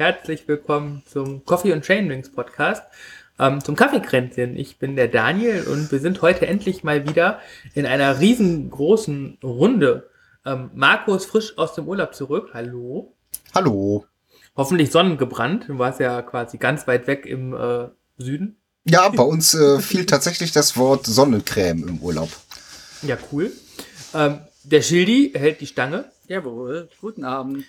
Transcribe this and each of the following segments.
Herzlich willkommen zum Coffee und Chainwings Podcast, ähm, zum Kaffeekränzchen. Ich bin der Daniel und wir sind heute endlich mal wieder in einer riesengroßen Runde. Ähm, Marco ist frisch aus dem Urlaub zurück. Hallo. Hallo. Hoffentlich sonnengebrannt. Du warst ja quasi ganz weit weg im äh, Süden. Ja, bei uns äh, fiel tatsächlich das Wort Sonnencreme im Urlaub. Ja, cool. Ähm, der Schildi hält die Stange. Jawohl, guten Abend.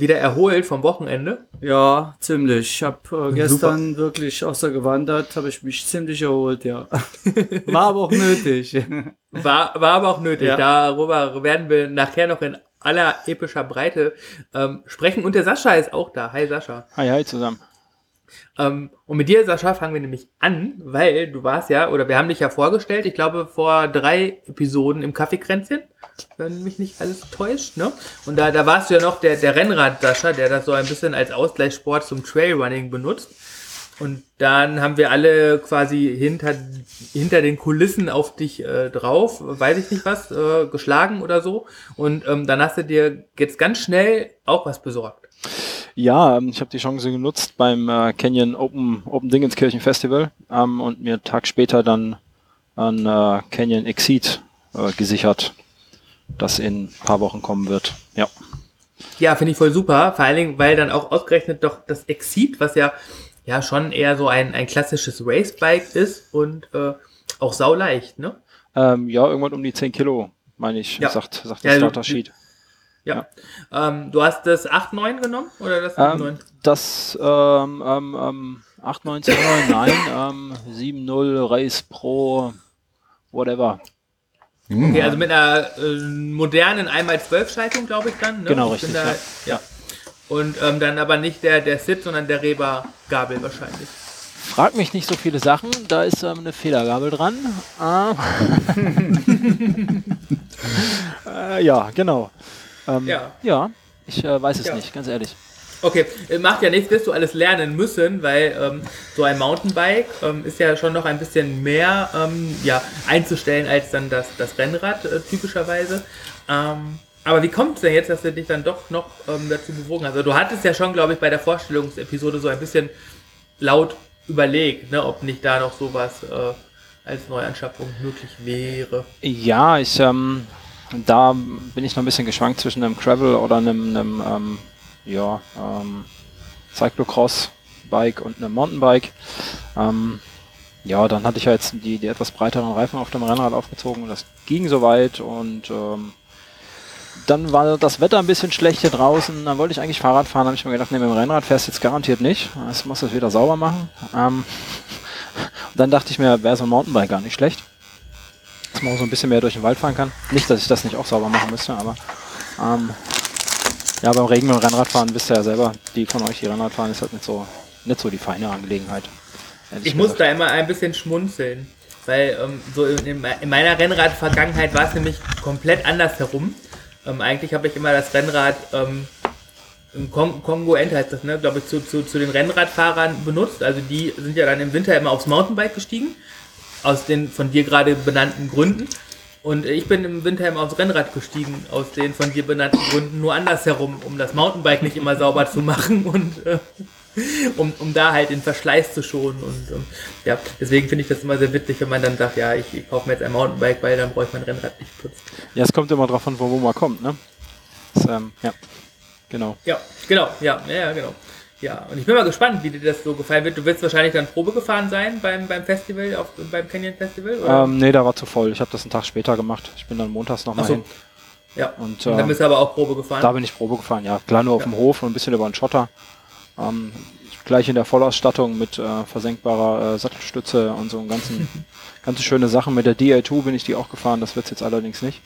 Wieder erholt vom Wochenende. Ja, ziemlich. Ich habe äh, gestern Super. wirklich außer gewandert, habe ich mich ziemlich erholt, ja. War aber auch nötig. War, war aber auch nötig. Ja. Darüber werden wir nachher noch in aller epischer Breite ähm, sprechen. Und der Sascha ist auch da. Hi Sascha. Hi, hi zusammen. Ähm, und mit dir, Sascha, fangen wir nämlich an, weil du warst ja, oder wir haben dich ja vorgestellt, ich glaube vor drei Episoden im Kaffeekränzchen, wenn mich nicht alles täuscht, ne? Und da, da warst du ja noch der, der Rennrad-Sascha, der das so ein bisschen als Ausgleichssport zum Trailrunning benutzt. Und dann haben wir alle quasi hinter, hinter den Kulissen auf dich äh, drauf, weiß ich nicht was, äh, geschlagen oder so. Und ähm, dann hast du dir jetzt ganz schnell auch was besorgt. Ja, ähm, ich habe die Chance genutzt beim äh, Canyon Open, Open Dingenskirchen Festival ähm, und mir einen Tag später dann ein äh, Canyon Exceed äh, gesichert, das in ein paar Wochen kommen wird. Ja. Ja, finde ich voll super. Vor allen Dingen, weil dann auch ausgerechnet doch das Exceed, was ja, ja schon eher so ein, ein klassisches Racebike ist und äh, auch sauleicht, ne? Ähm, ja, irgendwann um die 10 Kilo, meine ich, ja. sagt, sagt das ja, Starter Sheet. Ja. ja. Ähm, du hast das 8.9 genommen oder das 7.9? Ähm, das ähm, ähm, ähm, 8.9, 7.9, nein, ähm, 7.0 Race Pro, whatever. Hm. Okay, also mit einer äh, modernen 1x12-Schaltung, glaube ich dann. Ne? Genau, richtig. Da, ja. ja. Und ähm, dann aber nicht der, der Sit, sondern der Reba-Gabel wahrscheinlich. Frag mich nicht so viele Sachen, da ist ähm, eine Federgabel dran. Ah. äh, ja, genau. Ähm, ja. ja, ich äh, weiß es ja. nicht, ganz ehrlich. Okay, äh, macht ja nichts, wirst du alles lernen müssen, weil ähm, so ein Mountainbike ähm, ist ja schon noch ein bisschen mehr ähm, ja, einzustellen als dann das, das Rennrad äh, typischerweise. Ähm, aber wie kommt es denn jetzt, dass du dich dann doch noch ähm, dazu bewogen hast? Also du hattest ja schon, glaube ich, bei der Vorstellungsepisode so ein bisschen laut überlegt, ne, ob nicht da noch sowas äh, als Neuanschaffung möglich wäre. Ja, ich ähm, da bin ich noch ein bisschen geschwankt zwischen einem Travel oder einem, einem ähm, ja, ähm, Cyclocross-Bike und einem Mountainbike. Ähm, ja, dann hatte ich ja jetzt die, die etwas breiteren Reifen auf dem Rennrad aufgezogen und das ging soweit und ähm, dann war das Wetter ein bisschen schlecht hier draußen. Dann wollte ich eigentlich Fahrrad fahren. habe ich mir gedacht, nee, mit dem Rennrad fährst du jetzt garantiert nicht. Das musst du es wieder sauber machen. Ähm, dann dachte ich mir, wäre so ein Mountainbike gar nicht schlecht dass man auch so ein bisschen mehr durch den Wald fahren kann. Nicht, dass ich das nicht auch sauber machen müsste, aber ähm, ja, beim Regen und Rennradfahren wisst ihr ja selber, die von euch, die Rennrad fahren, ist halt nicht so, nicht so die feine Angelegenheit. Ich muss da immer ein bisschen schmunzeln, weil ähm, so in, in, meiner Rennrad-Vergangenheit war es nämlich komplett anders herum. Ähm, eigentlich habe ich immer das Rennrad ähm, Kon Kongo-End heißt das, ne, glaube ich, zu, zu, zu den Rennradfahrern benutzt. Also die sind ja dann im Winter immer aufs Mountainbike gestiegen aus den von dir gerade benannten Gründen. Und ich bin im Winter immer aufs Rennrad gestiegen, aus den von dir benannten Gründen, nur andersherum, um das Mountainbike nicht immer sauber zu machen und äh, um, um da halt den Verschleiß zu schonen. Und ähm, ja, deswegen finde ich das immer sehr witzig, wenn man dann sagt, ja, ich, ich kaufe mir jetzt ein Mountainbike, weil dann brauche ich mein Rennrad nicht putzen. Ja, es kommt immer drauf an, wo, wo man kommt, ne? Das, ähm, ja, genau. Ja, genau, ja, ja, genau. Ja, und ich bin mal gespannt, wie dir das so gefallen wird. Du wirst wahrscheinlich dann Probe gefahren sein beim, beim Festival, auf, beim Canyon Festival? Oder? Ähm, nee, da war zu voll. Ich habe das einen Tag später gemacht. Ich bin dann montags nochmal so. hin. Ja, und, und dann bist du aber auch Probe gefahren? Da bin ich Probe gefahren, ja. Klar nur auf ja. dem Hof und ein bisschen über den Schotter. Ähm, gleich in der Vollausstattung mit äh, versenkbarer äh, Sattelstütze und so einen ganzen, ganz schöne Sachen. Mit der DA2 bin ich die auch gefahren, das wird's jetzt allerdings nicht.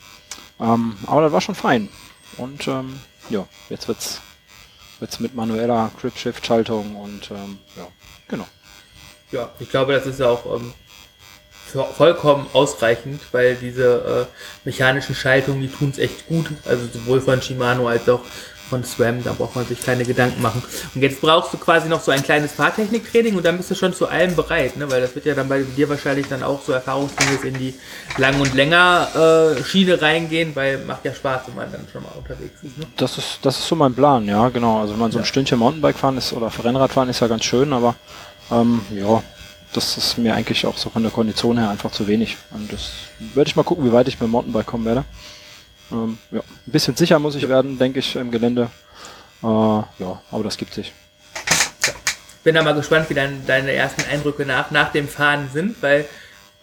Ähm, aber das war schon fein. Und ähm, ja, jetzt wird's Jetzt mit manueller Grip-Shift-Schaltung und ähm, ja, genau. Ja, ich glaube, das ist ja auch ähm, vollkommen ausreichend, weil diese äh, mechanischen Schaltungen, die tun es echt gut. Also sowohl von Shimano als auch von SRAM, da braucht man sich keine Gedanken machen. Und jetzt brauchst du quasi noch so ein kleines Fahrtechniktraining und dann bist du schon zu allem bereit, ne? weil das wird ja dann bei dir wahrscheinlich dann auch so erfahrungsgemäß in die Lang- und länger äh, Schiene reingehen, weil macht ja Spaß, wenn man dann schon mal unterwegs ist. Ne? Das ist, das ist so mein Plan, ja, genau. Also wenn man so ein Ja. Stündchen Mountainbike fahren ist oder Rennrad fahren ist ja ganz schön, aber ähm, ja, das ist mir eigentlich auch so von der Kondition her einfach zu wenig. Und das werde ich mal gucken, wie weit ich mit dem Mountainbike kommen werde. Ähm, ja, ein bisschen sicher muss ich werden, denke ich, im Gelände. Äh, ja, aber das gibt sich. bin da mal gespannt, wie dann deine ersten Eindrücke nach, nach dem Fahren sind, weil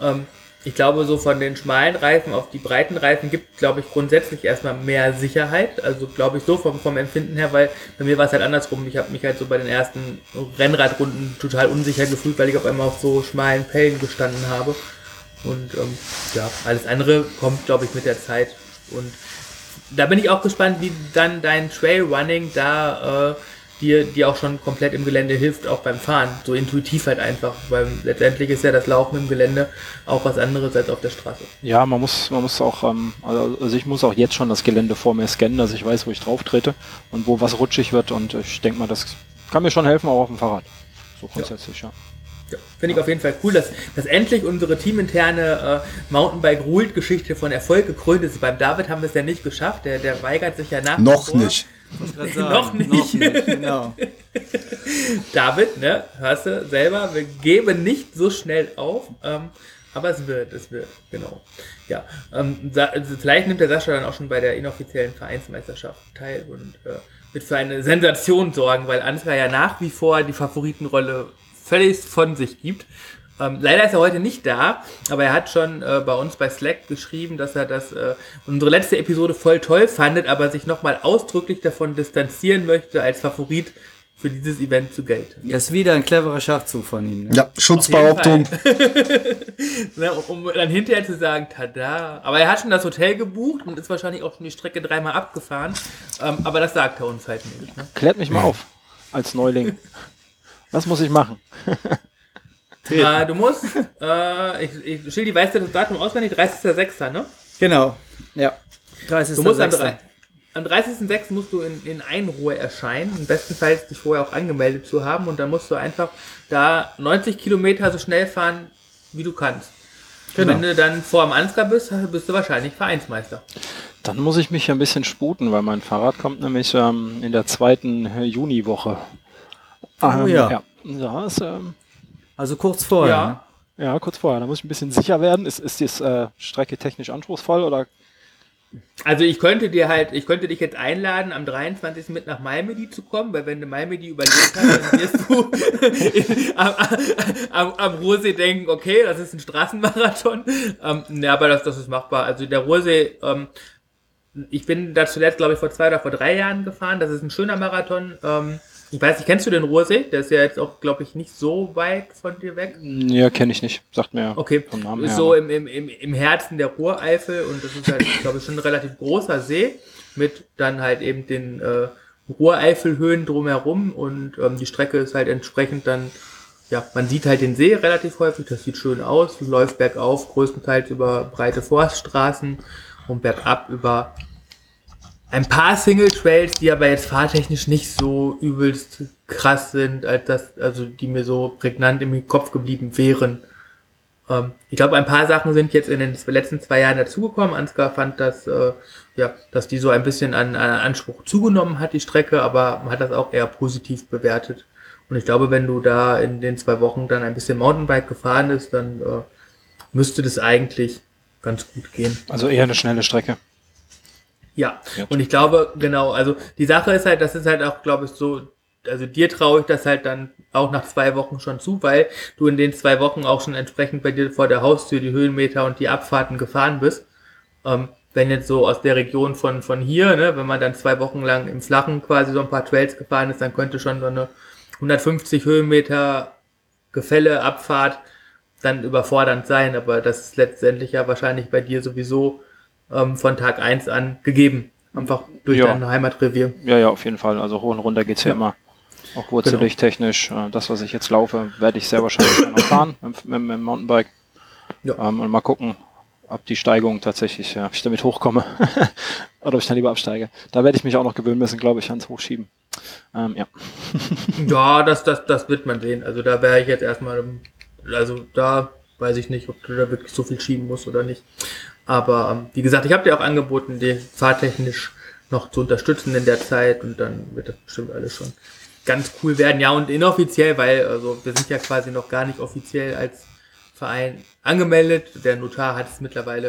ähm, ich glaube, so von den schmalen Reifen auf die breiten Reifen gibt, glaube ich, grundsätzlich erstmal mehr Sicherheit. Also glaube ich so vom, vom Empfinden her, weil bei mir war es halt andersrum. Ich habe mich halt so bei den ersten Rennradrunden total unsicher gefühlt, weil ich auf einmal auf so schmalen Pellen gestanden habe. Und ähm, ja, alles andere kommt, glaube ich, mit der Zeit. Und da bin ich auch gespannt, wie dann dein Trailrunning da äh, dir, dir auch schon komplett im Gelände hilft, auch beim Fahren. So intuitiv halt einfach, weil letztendlich ist ja das Laufen im Gelände auch was anderes als auf der Straße. Ja, man muss, man muss auch, ähm, also also ich muss auch jetzt schon das Gelände vor mir scannen, dass ich weiß, wo ich drauf trete und wo was rutschig wird und ich denke mal, das kann mir schon helfen, auch auf dem Fahrrad. So grundsätzlich, ja. Ja, Finde ich auf jeden Fall cool, dass, dass endlich unsere teaminterne äh, Mountainbike-Ruled-Geschichte von Erfolg gekrönt ist. Beim David haben wir es ja nicht geschafft, der, der weigert sich ja nach Noch vor. nicht. Noch nicht. Noch nicht, genau. David, ne, hörst du selber, wir geben nicht so schnell auf, ähm, aber es wird, es wird, genau. Ja, ähm, also vielleicht nimmt der Sascha dann auch schon bei der inoffiziellen Vereinsmeisterschaft teil und äh, wird für eine Sensation sorgen, weil Ansgar ja nach wie vor die Favoritenrolle völlig von sich gibt. Ähm, leider ist er heute nicht da, aber er hat schon äh, bei uns bei Slack geschrieben, dass er das äh, unsere letzte Episode voll toll fandet, aber sich nochmal ausdrücklich davon distanzieren möchte, als Favorit für dieses Event zu gelten. Das ist wieder ein cleverer Schachzug von ihm. Ne? Ja, Schutzbehauptung. Ne, um dann hinterher zu sagen, tada. Aber er hat schon das Hotel gebucht und ist wahrscheinlich auch schon die Strecke dreimal abgefahren. Ähm, aber das sagt er uns halt nicht. Ne? Klärt mich mal auf, als Neuling. Was muss ich machen? Äh, du musst, äh, ich, ich, Schildi, weißt du das Datum auswendig? 30.06. ne? Genau. Ja. 30. Du musst am, 6.. drei- am 30.06. musst du in, in Einruhe erscheinen. Im besten Fall dich vorher auch angemeldet zu haben. Und dann musst du einfach da 90 Kilometer so schnell fahren, wie du kannst. Genau. Wenn du dann vor am Ansgar bist, bist du wahrscheinlich Vereinsmeister. Dann muss ich mich ein bisschen sputen, weil mein Fahrrad kommt nämlich ähm, in der zweiten äh, Juniwoche. Ähm, ja. ja. Ja, ist, ähm, Also kurz vorher. Ja. Ne? ja, kurz vorher. Da muss ich ein bisschen sicher werden. Ist, ist die äh, Strecke technisch anspruchsvoll oder Also ich könnte dir halt, ich könnte dich jetzt einladen, am 23. mit nach Malmedy zu kommen, weil wenn du Malmedy überlebt hast, dann wirst du in, am, am, am Ruhrsee denken, okay, das ist ein Straßenmarathon. Ähm, ja, aber das, das ist machbar. Also der Ruhrsee, ähm, ich bin da zuletzt, glaube ich, vor zwei oder vor drei Jahren gefahren. Das ist ein schöner Marathon. Ähm, ich weiß nicht, kennst du den Ruhrsee? Der ist ja jetzt auch, glaube ich, nicht so weit von dir weg. Ja, kenne ich nicht. Sagt mir Okay, vom Namen ist her. so im, im, im Herzen der Ruhreifel und das ist halt, glaube ich, schon ein relativ großer See mit dann halt eben den äh, Ruhreifelhöhen drumherum und ähm, die Strecke ist halt entsprechend dann, ja, man sieht halt den See relativ häufig, das sieht schön aus, läuft bergauf, größtenteils über breite Forststraßen und bergab über ein paar Single Trails, die aber jetzt fahrtechnisch nicht so übelst krass sind, als das, also die mir so prägnant im Kopf geblieben wären. Ähm, ich glaube, ein paar Sachen sind jetzt in den letzten zwei Jahren dazugekommen. Ansgar fand, dass, äh, ja, dass die so ein bisschen an, an Anspruch zugenommen hat, die Strecke, aber man hat das auch eher positiv bewertet. Und ich glaube, wenn du da in den zwei Wochen dann ein bisschen Mountainbike gefahren bist, dann äh, müsste das eigentlich ganz gut gehen. Also eher eine schnelle Strecke. Ja, und ich glaube, genau, also die Sache ist halt, das ist halt auch, glaube ich, so, also dir traue ich das halt dann auch nach zwei Wochen schon zu, weil du in den zwei Wochen auch schon entsprechend bei dir vor der Haustür die Höhenmeter und die Abfahrten gefahren bist. Ähm, wenn jetzt so aus der Region von, von hier, ne, wenn man dann zwei Wochen lang im Flachen quasi so ein paar Trails gefahren ist, dann könnte schon so eine 150 Höhenmeter Gefälle, Abfahrt dann überfordernd sein, aber das ist letztendlich ja wahrscheinlich bei dir sowieso ähm, von Tag eins an gegeben. Einfach durch Ja. dein Heimatrevier. Ja, ja, auf jeden Fall. Also hoch und runter geht's ja, immer. Auch wurzelig technisch. Äh, Das, was ich jetzt laufe, werde ich sehr wahrscheinlich noch fahren mit, mit, mit dem Mountainbike. Ja. Ähm, und mal gucken. ab die Steigung tatsächlich, ja, ob ich damit hochkomme oder ob ich dann lieber absteige. Da werde ich mich auch noch gewöhnen müssen, glaube ich, ans Hochschieben. Ähm, ja. ja, das, das, das wird man sehen. Also da wäre ich jetzt erstmal, also da weiß ich nicht, ob du da wirklich so viel schieben musst oder nicht. Aber ähm, wie gesagt, ich habe dir auch angeboten, die fahrtechnisch noch zu unterstützen in der Zeit und dann wird das bestimmt alles schon ganz cool werden. Ja, und inoffiziell, weil also wir sind ja quasi noch gar nicht offiziell als Verein angemeldet. Der Notar hat es mittlerweile,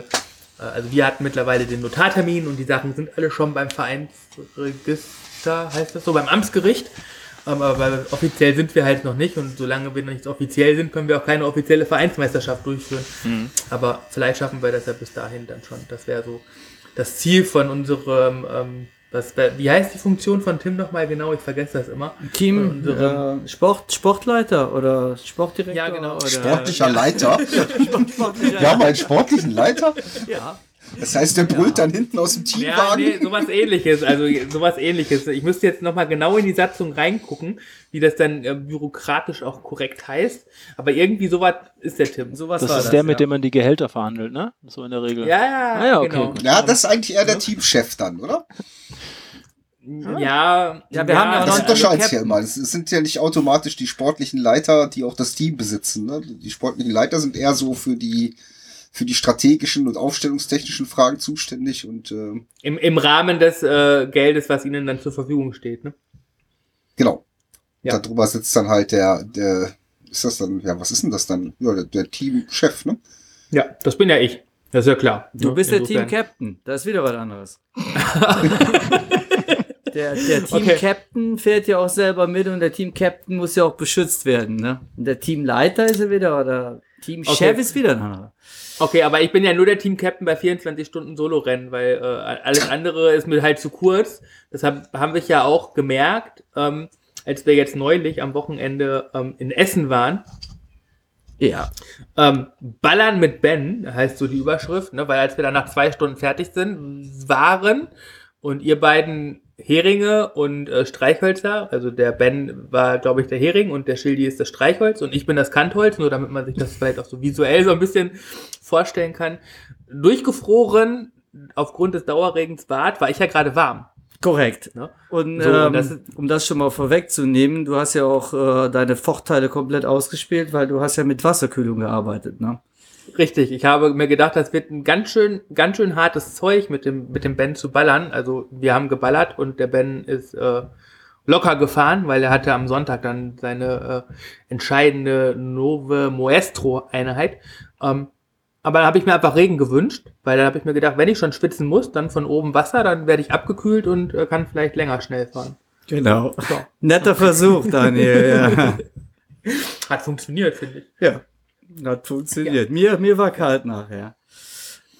äh, also wir hatten mittlerweile den Notartermin und die Sachen sind alle schon beim Vereinsregister, heißt das so, beim Amtsgericht. Ähm, aber offiziell sind wir halt noch nicht und solange wir noch nicht offiziell sind, können wir auch keine offizielle Vereinsmeisterschaft durchführen. Mhm. Aber vielleicht schaffen wir das ja bis dahin dann schon. Das wäre so das Ziel von unserem ähm, das, wie heißt die Funktion von Tim nochmal genau? Ich vergesse das immer. Team äh, Sport, Sportleiter oder Sportdirektor? Ja, genau. Oder, Sportlicher Leiter. Sportlicher Wir haben einen sportlichen Leiter? Ja. Das heißt, der brüllt ja. dann hinten aus dem Teamwagen? Ja, nee, sowas ähnliches. Also sowas ähnliches. Ich müsste jetzt nochmal genau in die Satzung reingucken, wie das dann äh, bürokratisch auch korrekt heißt. Aber irgendwie sowas ist der Tim. Sowas das ist das, der, mit dem man die Gehälter verhandelt, ne? So in der Regel. Ja, ja, ah, ja okay. genau. Ja, das ist eigentlich eher der Teamchef dann, oder? Ja, ja, wir ja, haben ja das unterscheidet sich ja immer. Es sind ja nicht automatisch die sportlichen Leiter, die auch das Team besitzen. Ne? Die sportlichen Leiter sind eher so für die für die strategischen und aufstellungstechnischen Fragen zuständig und äh, im, im Rahmen des äh, Geldes, was ihnen dann zur Verfügung steht, ne? Genau. Ja. Darüber sitzt dann halt der, der, ist das dann, ja, was ist denn das dann? Ja, der, der Teamchef, ne? Ja, das bin ja ich. Das ist ja klar. Du ne? bist Insofern. der Team-Captain. Das ist wieder was anderes. der, der Team-Captain okay. fährt ja auch selber mit und der Team-Captain muss ja auch beschützt werden, ne? Und der Teamleiter ist ja wieder, oder Teamchef okay. ist wieder ein anderer. Okay, aber ich bin ja nur der Team-Captain bei 24 Stunden Solo-Rennen, weil äh, alles andere ist mir halt zu kurz. Deshalb haben wir ja auch gemerkt, ähm, als wir jetzt neulich am Wochenende ähm, in Essen waren. Ja. Ähm, Ballern mit Ben, heißt so die Überschrift, ne? weil als wir dann nach zwei Stunden fertig sind, waren und ihr beiden Heringe und äh, Streichhölzer. Also der Ben war, glaube ich, der Hering und der Schildi ist das Streichholz und ich bin das Kantholz, nur damit man sich das vielleicht auch so visuell so ein bisschen vorstellen kann. Durchgefroren aufgrund des Dauerregens Bad war ich ja gerade warm. Korrekt. Ne? Und, so, ähm, das um das schon mal vorwegzunehmen, du hast ja auch äh, deine Vorteile komplett ausgespielt, weil du hast ja mit Wasserkühlung gearbeitet, ne? Richtig, ich habe mir gedacht, das wird ein ganz schön, ganz schön hartes Zeug mit dem, mit dem Ben zu ballern. Also wir haben geballert und der Ben ist äh, locker gefahren, weil er hatte am Sonntag dann seine äh, entscheidende Nove Moestro Einheit. Ähm, aber da habe ich mir einfach Regen gewünscht, weil da habe ich mir gedacht, wenn ich schon schwitzen muss, dann von oben Wasser, dann werde ich abgekühlt und äh, kann vielleicht länger schnell fahren. Genau. So. Netter Versuch, Daniel. ja. Hat funktioniert, finde ich. Ja. Hat funktioniert. Ja. Mir, mir war kalt nachher.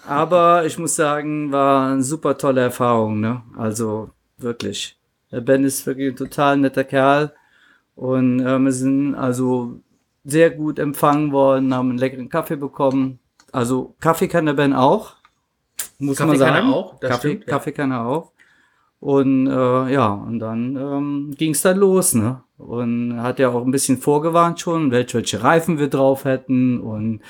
Aber ich muss sagen, war eine super tolle Erfahrung, ne? Also wirklich. Der Ben ist wirklich ein total netter Kerl. Und äh, wir sind also sehr gut empfangen worden, haben einen leckeren Kaffee bekommen. Also Kaffee kann der Ben auch. Muss Kaffee man sagen. Kann er auch, das Kaffee, stimmt, ja. Kaffee kann er auch. Und äh, ja, und dann ähm, ging es dann los, ne? Und hat ja auch ein bisschen vorgewarnt schon, welche, welche Reifen wir drauf hätten. Und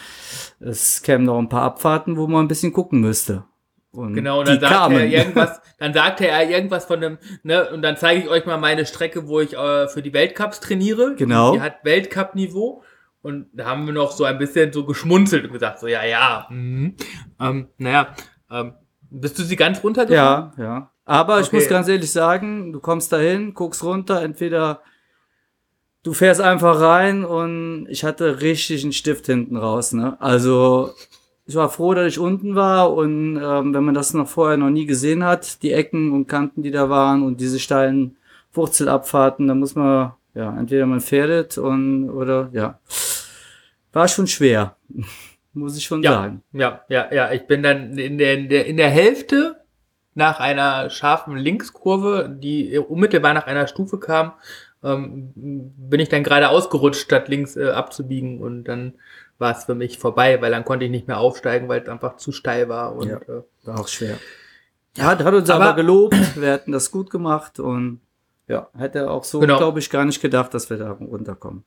es kämen noch ein paar Abfahrten, wo man ein bisschen gucken müsste. Und genau, und dann sagt kamen. er irgendwas, dann sagte er irgendwas von dem, ne, und dann zeige ich euch mal meine Strecke, wo ich äh, für die Weltcups trainiere. Genau. Die hat Weltcup-Niveau. Und da haben wir noch so ein bisschen so geschmunzelt und gesagt, so, ja, ja, mhm. ähm, naja, ähm, bist du sie ganz runtergefahren? Ja, ja. Aber okay. ich muss ganz ehrlich sagen, du kommst dahin, guckst runter, entweder du fährst einfach rein und ich hatte richtig einen Stift hinten raus. Ne? Also ich war froh, dass ich unten war und ähm, wenn man das noch vorher noch nie gesehen hat, die Ecken und Kanten, die da waren und diese steilen Wurzelabfahrten, da muss man ja entweder man fährt und oder ja war schon schwer, muss ich schon ja, sagen. Ja, ja, ja. Ich bin dann in der, in der in der Hälfte nach einer scharfen Linkskurve, die unmittelbar nach einer Stufe kam, ähm, bin ich dann gerade ausgerutscht, statt links äh, abzubiegen und dann war es für mich vorbei, weil dann konnte ich nicht mehr aufsteigen, weil es einfach zu steil war und ja, äh, war auch schwer. Ja, hat, hat uns aber, aber gelobt, wir hätten das gut gemacht und ja, hätte auch so, genau. glaube ich, gar nicht gedacht, dass wir da runterkommen.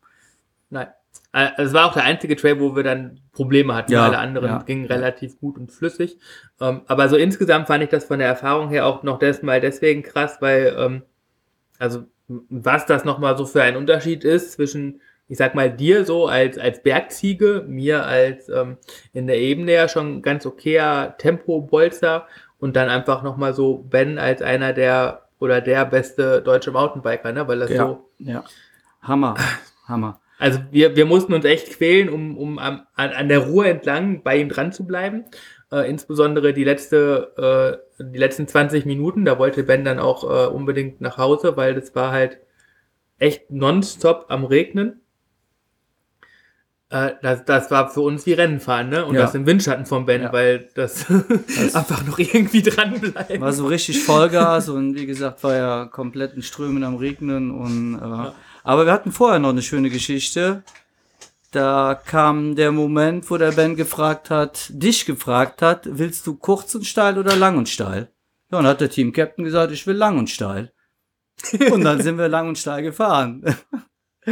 Nein. Äh, Es war auch der einzige Trail, wo wir dann Probleme hatten. Ja, Alle anderen ja, gingen relativ gut und flüssig. Ähm, aber so insgesamt fand ich das von der Erfahrung her auch noch mal deswegen krass, weil, ähm, also was das nochmal so für ein Unterschied ist zwischen, ich sag mal, dir so als, als Bergziege, mir als ähm, in der Ebene ja schon ganz okayer Tempo-Bolzer und dann einfach nochmal so Ben als einer der oder der beste deutsche Mountainbiker, ne? Weil das Ja, so ja. Hammer, Hammer. also wir, wir mussten uns echt quälen, um, um am, an, an der Ruhe entlang bei ihm dran zu bleiben. Äh, insbesondere die letzte, äh, die letzten 20 Minuten, da wollte Ben dann auch äh, unbedingt nach Hause, weil das war halt echt nonstop am Regnen. Äh, das, das war für uns wie Rennenfahren, ne? Und Ja. das im Windschatten von Ben, Ja. weil das, einfach noch irgendwie dranbleiben. War so richtig Vollgas und wie gesagt, war ja komplett in Strömen am Regnen und äh, aber wir hatten vorher noch eine schöne Geschichte. Da kam der Moment, wo der Ben gefragt hat, dich gefragt hat, willst du kurz und steil oder lang und steil? Ja, und hat der Team Captain gesagt, ich will lang und steil. Und dann sind wir lang und steil gefahren.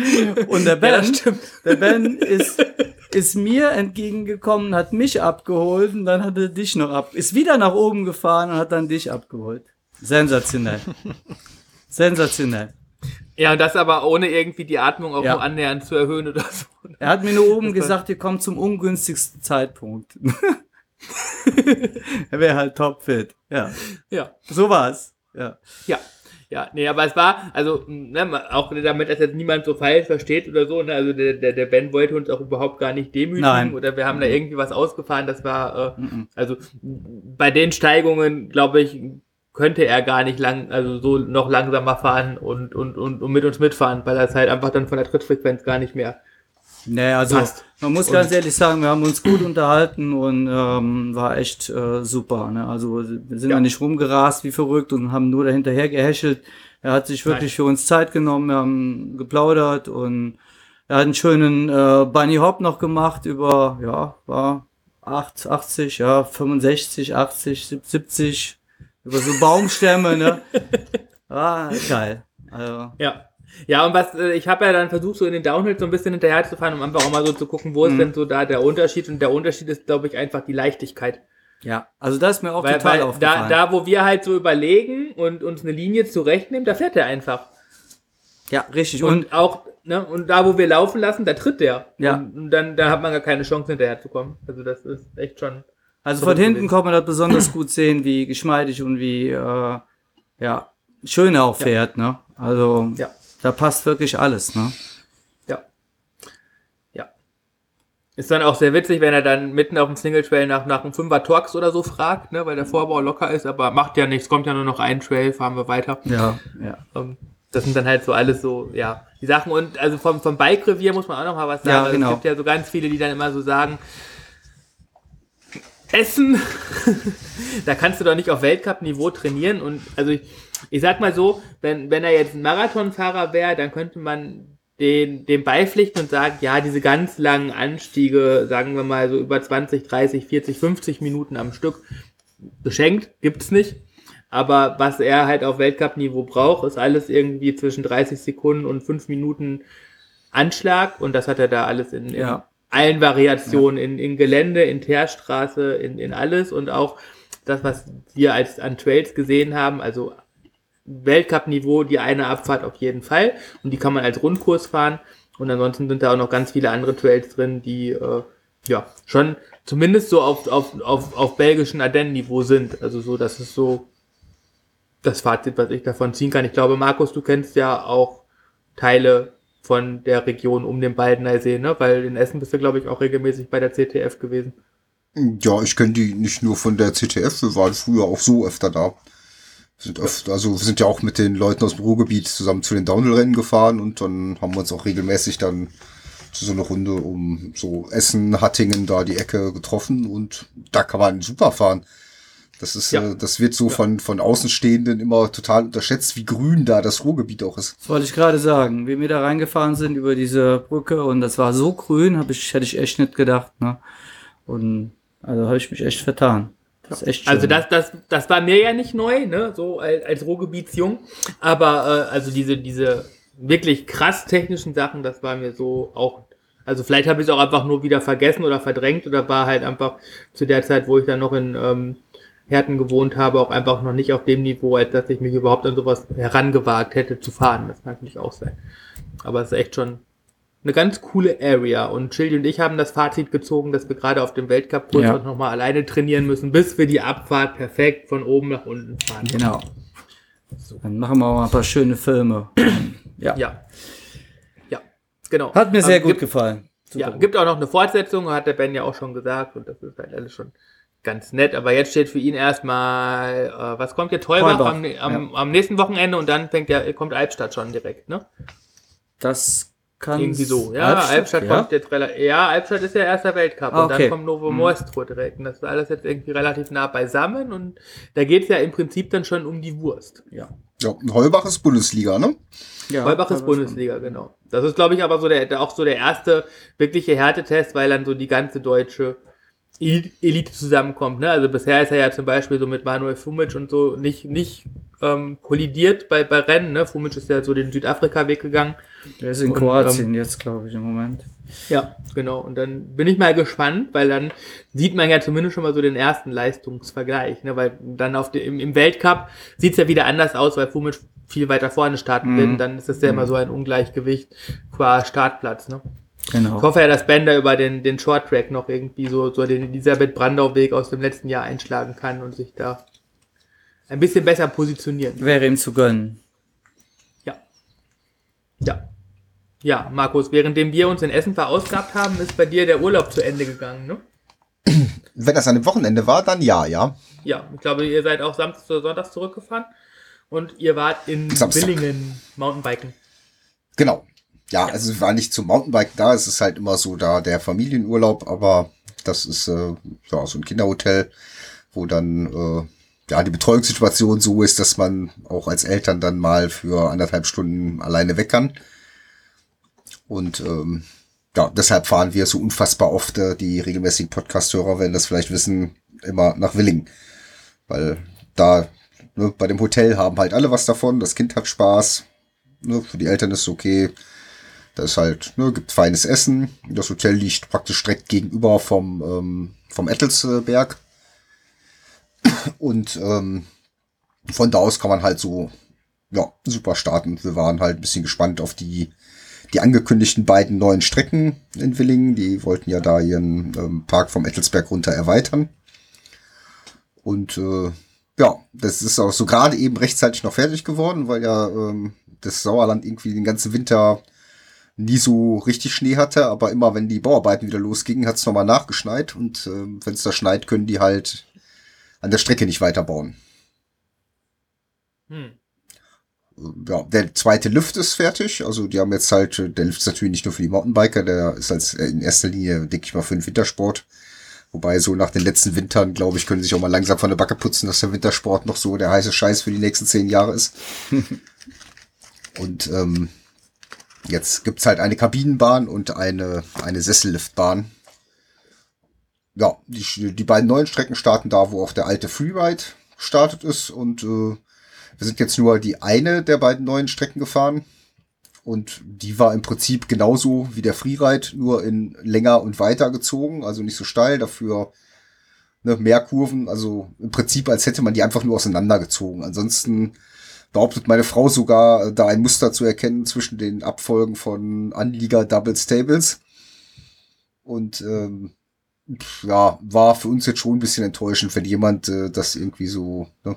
Und der Ja, Ben, stimmt. der Ben ist, ist mir entgegengekommen, hat mich abgeholt und dann hat er dich noch ab, ist wieder nach oben gefahren und hat dann dich abgeholt. Sensationell. Sensationell. Ja, und das aber ohne irgendwie die Atmung auch Ja. nur annähernd zu erhöhen oder so. Er hat mir nur oben Das gesagt, ihr kommt zum ungünstigsten Zeitpunkt. er wäre halt topfit. Ja, Ja. so war's. Ja. Ja, ja, nee, aber es war, also, ne, auch damit das jetzt niemand so falsch versteht oder so, ne, also der, der, der Ben wollte uns auch überhaupt gar nicht demütigen Nein. oder wir haben da irgendwie was ausgefahren, das war, äh, Mhm. also bei den Steigungen, glaube ich, könnte er gar nicht lang, also so noch langsamer fahren und, und, und, und mit uns mitfahren, weil er es halt einfach dann von der Trittfrequenz gar nicht mehr. Nee, also Passt. man muss Und- ganz ehrlich sagen, wir haben uns gut unterhalten und ähm, war echt äh, super. Ne? Also wir sind ja. Ja. nicht rumgerast wie verrückt und haben nur dahinterher gehäschelt. Er hat sich wirklich Nein. für uns Zeit genommen, wir haben geplaudert und er hat einen schönen äh, Bunny Hop noch gemacht über, ja, war 8, 80, ja, 65, 80, 70, über so Baumstämme, ne? War geil. Also, Ja. Ja, und was, äh, ich habe ja dann versucht, so in den Downhill so ein bisschen hinterher zu fahren, um einfach auch mal so zu gucken, wo Mhm. ist denn so da der Unterschied? Und der Unterschied ist, glaube ich, einfach die Leichtigkeit. ja, also das ist mir auch Weil, total weil da, aufgefallen. da, wo wir halt so überlegen und uns eine Linie zurechtnehmen, da fährt er einfach. ja, richtig. Und, auch, ne, und da, wo wir laufen lassen, da tritt der. Ja. Und, und dann, da hat man gar keine Chance hinterher zu kommen. Also das ist echt schon. Also von hinten kann man das besonders gut sehen, wie geschmeidig und wie äh, ja schön er auch fährt. Ne? Also Ja. da passt wirklich alles. Ne? Ja. Ja. Ist dann auch sehr witzig, wenn er dann mitten auf dem Single Trail nach, nach einem Fünfer Torx oder so fragt, ne, weil der Vorbau locker ist, aber macht ja nichts, kommt ja nur noch ein Trail, fahren wir weiter. Ja, ja. Ähm, das sind dann halt so alles so, ja, die Sachen. Und also vom, vom Bike-Revier muss man auch noch mal was sagen. Ja, Also genau. Es gibt ja so ganz viele, die dann immer so sagen, Essen, da kannst du doch nicht auf Weltcup-Niveau trainieren. Und also ich, ich sag mal so, wenn, wenn er jetzt ein Marathonfahrer wäre, dann könnte man den, dem beipflichten und sagen, ja, diese ganz langen Anstiege, sagen wir mal so über 20, 30, 40, 50 Minuten am Stück, geschenkt, gibt's nicht. Aber was er halt auf Weltcup-Niveau braucht, ist alles irgendwie zwischen 30 Sekunden und 5 Minuten Anschlag. Und das hat er da alles in, in Ja. Allen Variationen, in, in Gelände, in Teerstraße, in, in alles. Und auch das, was wir als an Trails gesehen haben, also Weltcup-Niveau, die eine Abfahrt auf jeden Fall. Und die kann man als Rundkurs fahren. Und ansonsten sind da auch noch ganz viele andere Trails drin, die äh, ja schon zumindest so auf, auf, auf, auf belgischen Ardennen-Niveau sind. Also so, das ist so das Fazit, was ich davon ziehen kann. Ich glaube, Markus, du kennst ja auch Teile von der Region um den Baldener See, ne? Weil in Essen bist du, glaube ich, auch regelmäßig bei der CTF gewesen. Ja, ich kenne die nicht nur von der CTF, wir waren früher auch so öfter da. Wir sind öfter, also wir sind ja auch mit den Leuten aus dem Ruhrgebiet zusammen zu den Downhill-Rennen gefahren und dann haben wir uns auch regelmäßig dann zu so einer Runde um so Essen, Hattingen da die Ecke getroffen und da kann man super fahren. Das ist, Ja. äh, das wird so von, von Außenstehenden immer total unterschätzt, wie grün da das Ruhrgebiet auch ist. Das wollte ich gerade sagen. Wie wir da reingefahren sind über diese Brücke und das war so grün, hab ich, hätte ich echt nicht gedacht. Ne? Und also habe ich mich echt vertan. Das ist echt schön. Also das, das, das war mir ja nicht neu, ne? So als, als Ruhrgebietsjung. Aber äh, also diese, diese wirklich krass technischen Sachen, das war mir so auch, also vielleicht habe ich es auch einfach nur wieder vergessen oder verdrängt oder war halt einfach zu der Zeit, wo ich dann noch in ähm, Herten gewohnt habe, auch einfach noch nicht auf dem Niveau, als dass ich mich überhaupt an sowas herangewagt hätte zu fahren. Das kann natürlich auch sein. Aber es ist echt schon eine ganz coole Area. Und Chili und ich haben das Fazit gezogen, dass wir gerade auf dem Weltcup-Kurs Ja. nochmal alleine trainieren müssen, bis wir die Abfahrt perfekt von oben nach unten fahren. Genau. Dann machen wir auch mal ein paar schöne Filme. ja. Ja. Ja, genau. Hat mir sehr Ähm, gut gibt, gefallen. Ja, gibt auch noch eine Fortsetzung, hat der Ben ja auch schon gesagt. Und das ist halt alles schon ganz nett. Aber jetzt steht für ihn erstmal, äh, was kommt jetzt? Heubach Heubach, am, am, am nächsten Wochenende und dann fängt ja, kommt Albstadt schon direkt, ne? Das kann Irgendwie so. Ja, Albstadt, ja? kommt jetzt relativ. Ja, Albstadt ist ja erster Weltcup Ah, und okay. dann kommt Novo Meustro direkt. Und das ist alles jetzt irgendwie relativ nah beisammen und da geht's ja im Prinzip dann schon um die Wurst. Ja. Ja, Heubach ist Bundesliga, ne? ja Heubach ist Bundesliga, genau. Das ist, glaube ich, aber so der, auch so der erste wirkliche Härtetest, weil dann so die ganze deutsche Elite zusammenkommt. Ne? Also bisher ist er ja zum Beispiel so mit Manuel Fumic und so nicht, nicht ähm, kollidiert bei, bei Rennen. Ne? Fumic ist ja so den Südafrika-Weg gegangen. Der ist in Und, Kroatien jetzt, glaube ich, im Moment. Ja, genau. Und dann bin ich mal gespannt, weil dann sieht man ja zumindest schon mal so den ersten Leistungsvergleich. Ne? Weil dann auf dem, im, Weltcup sieht's ja wieder anders aus, weil Fumic viel weiter vorne starten Mhm. will. Dann ist das ja immer so ein Ungleichgewicht qua Startplatz. Ne? Genau. Ich hoffe ja, dass Bender über den, den Short Track noch irgendwie so, so den Elisabeth Brandau Weg aus dem letzten Jahr einschlagen kann und sich da ein bisschen besser positionieren. Wäre ihm zu gönnen. Ja. Ja. Ja, Markus, währenddem wir uns in Essen verausgabt haben, ist bei dir der Urlaub zu Ende gegangen, ne? Wenn das an dem Wochenende war, dann ja, ja. Ja, ich glaube, ihr seid auch Samstag oder Sonntag zurückgefahren und ihr wart in Samstag. Willingen Mountainbiken. Genau. Ja, also wir waren nicht zum Mountainbike da, es ist halt immer so da der Familienurlaub, aber das ist äh, ja so ein Kinderhotel, wo dann äh, ja die Betreuungssituation so ist, dass man auch als Eltern dann mal für anderthalb Stunden alleine weg kann. Und ähm, ja, deshalb fahren wir so unfassbar oft, äh, die regelmäßigen Podcast-Hörer werden das vielleicht wissen, immer nach Willingen. Weil da ne, bei dem Hotel haben halt alle was davon, das Kind hat Spaß, ne, für die Eltern ist es okay. Da ist halt, ne, gibt feines Essen. Das Hotel liegt praktisch direkt gegenüber vom, ähm, vom Ettelsberg. Und ähm, von da aus kann man halt so, ja, super starten. Wir waren halt ein bisschen gespannt auf die, die angekündigten beiden neuen Strecken in Willingen. Die wollten ja da ihren ähm, Park vom Ettelsberg runter erweitern. Und äh, ja, das ist auch so gerade eben rechtzeitig noch fertig geworden, weil ja ähm, das Sauerland irgendwie den ganzen Winter nie so richtig Schnee hatte, aber immer wenn die Bauarbeiten wieder losgingen, hat es nochmal nachgeschneit und ähm, wenn es da schneit, können die halt an der Strecke nicht weiterbauen. Hm. Äh, Ja, der zweite Lift ist fertig. Also die haben jetzt halt, äh, der Lift ist natürlich nicht nur für die Mountainbiker, der ist als äh, in erster Linie, denke ich mal, für den Wintersport. Wobei so nach den letzten Wintern, glaube ich, können sie sich auch mal langsam von der Backe putzen, dass der Wintersport noch so der heiße Scheiß für die nächsten zehn Jahre ist. Und ähm, jetzt gibt's halt eine Kabinenbahn und eine, eine Sesselliftbahn. Ja, die, die beiden neuen Strecken starten da, wo auch der alte Freeride gestartet ist. Und äh, wir sind jetzt nur die eine der beiden neuen Strecken gefahren. Und die war im Prinzip genauso wie der Freeride, nur in länger und weiter gezogen. Also nicht so steil, dafür ne, mehr Kurven. Also im Prinzip, als hätte man die einfach nur auseinandergezogen. Ansonsten behauptet meine Frau sogar, da ein Muster zu erkennen zwischen den Abfolgen von Anlieger Double Stables. Und ähm, ja, war für uns jetzt schon ein bisschen enttäuschend, wenn jemand äh, das irgendwie so ne,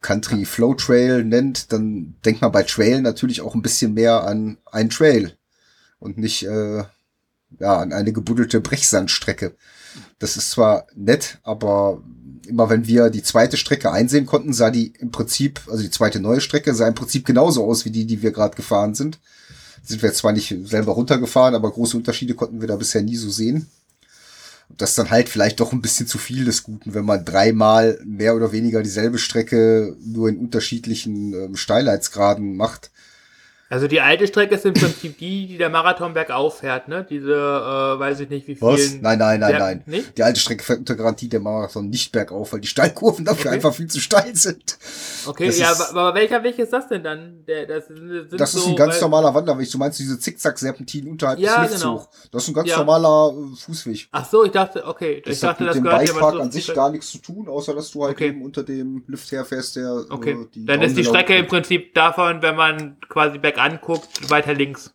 Country Flow Trail nennt, dann denkt man bei Trail natürlich auch ein bisschen mehr an einen Trail und nicht äh, ja, an eine gebuddelte Brechsandstrecke. Das ist zwar nett, aber immer wenn wir die zweite Strecke einsehen konnten, sah die im Prinzip, also die zweite neue Strecke, sah im Prinzip genauso aus wie die, die wir gerade gefahren sind. Sind wir zwar nicht selber runtergefahren, aber große Unterschiede konnten wir da bisher nie so sehen. Das ist dann halt vielleicht doch ein bisschen zu viel des Guten, wenn man dreimal mehr oder weniger dieselbe Strecke nur in unterschiedlichen ähm, Steilheitsgraden macht. Also die alte Strecke ist im Prinzip die, die der Marathon bergauf fährt, ne? Diese, äh, weiß ich nicht wie viel. Was? Nein, nein, nein, nein. Nicht? Die alte Strecke fährt unter Garantie der Marathon nicht bergauf, weil die Steilkurven dafür okay. einfach viel zu steil sind. Okay, das ja, ist, aber welcher Weg ist das denn dann? Der, das sind das so, ist ein ganz normaler Wanderweg. Du meinst diese Zickzack-Serpentinen unterhalb ja, des Lifts genau. hoch. Das ist ein ganz ja. normaler äh, Fußweg. Ach so, ich dachte, okay. Das ich dachte, hat mit das dem Bikepark an sich gar nichts zu tun, außer dass du halt okay. eben unter dem Lift herfährst, der okay. Äh, die Dann ist die Strecke im Prinzip davon, wenn man quasi bergan guckt, weiter weiter links.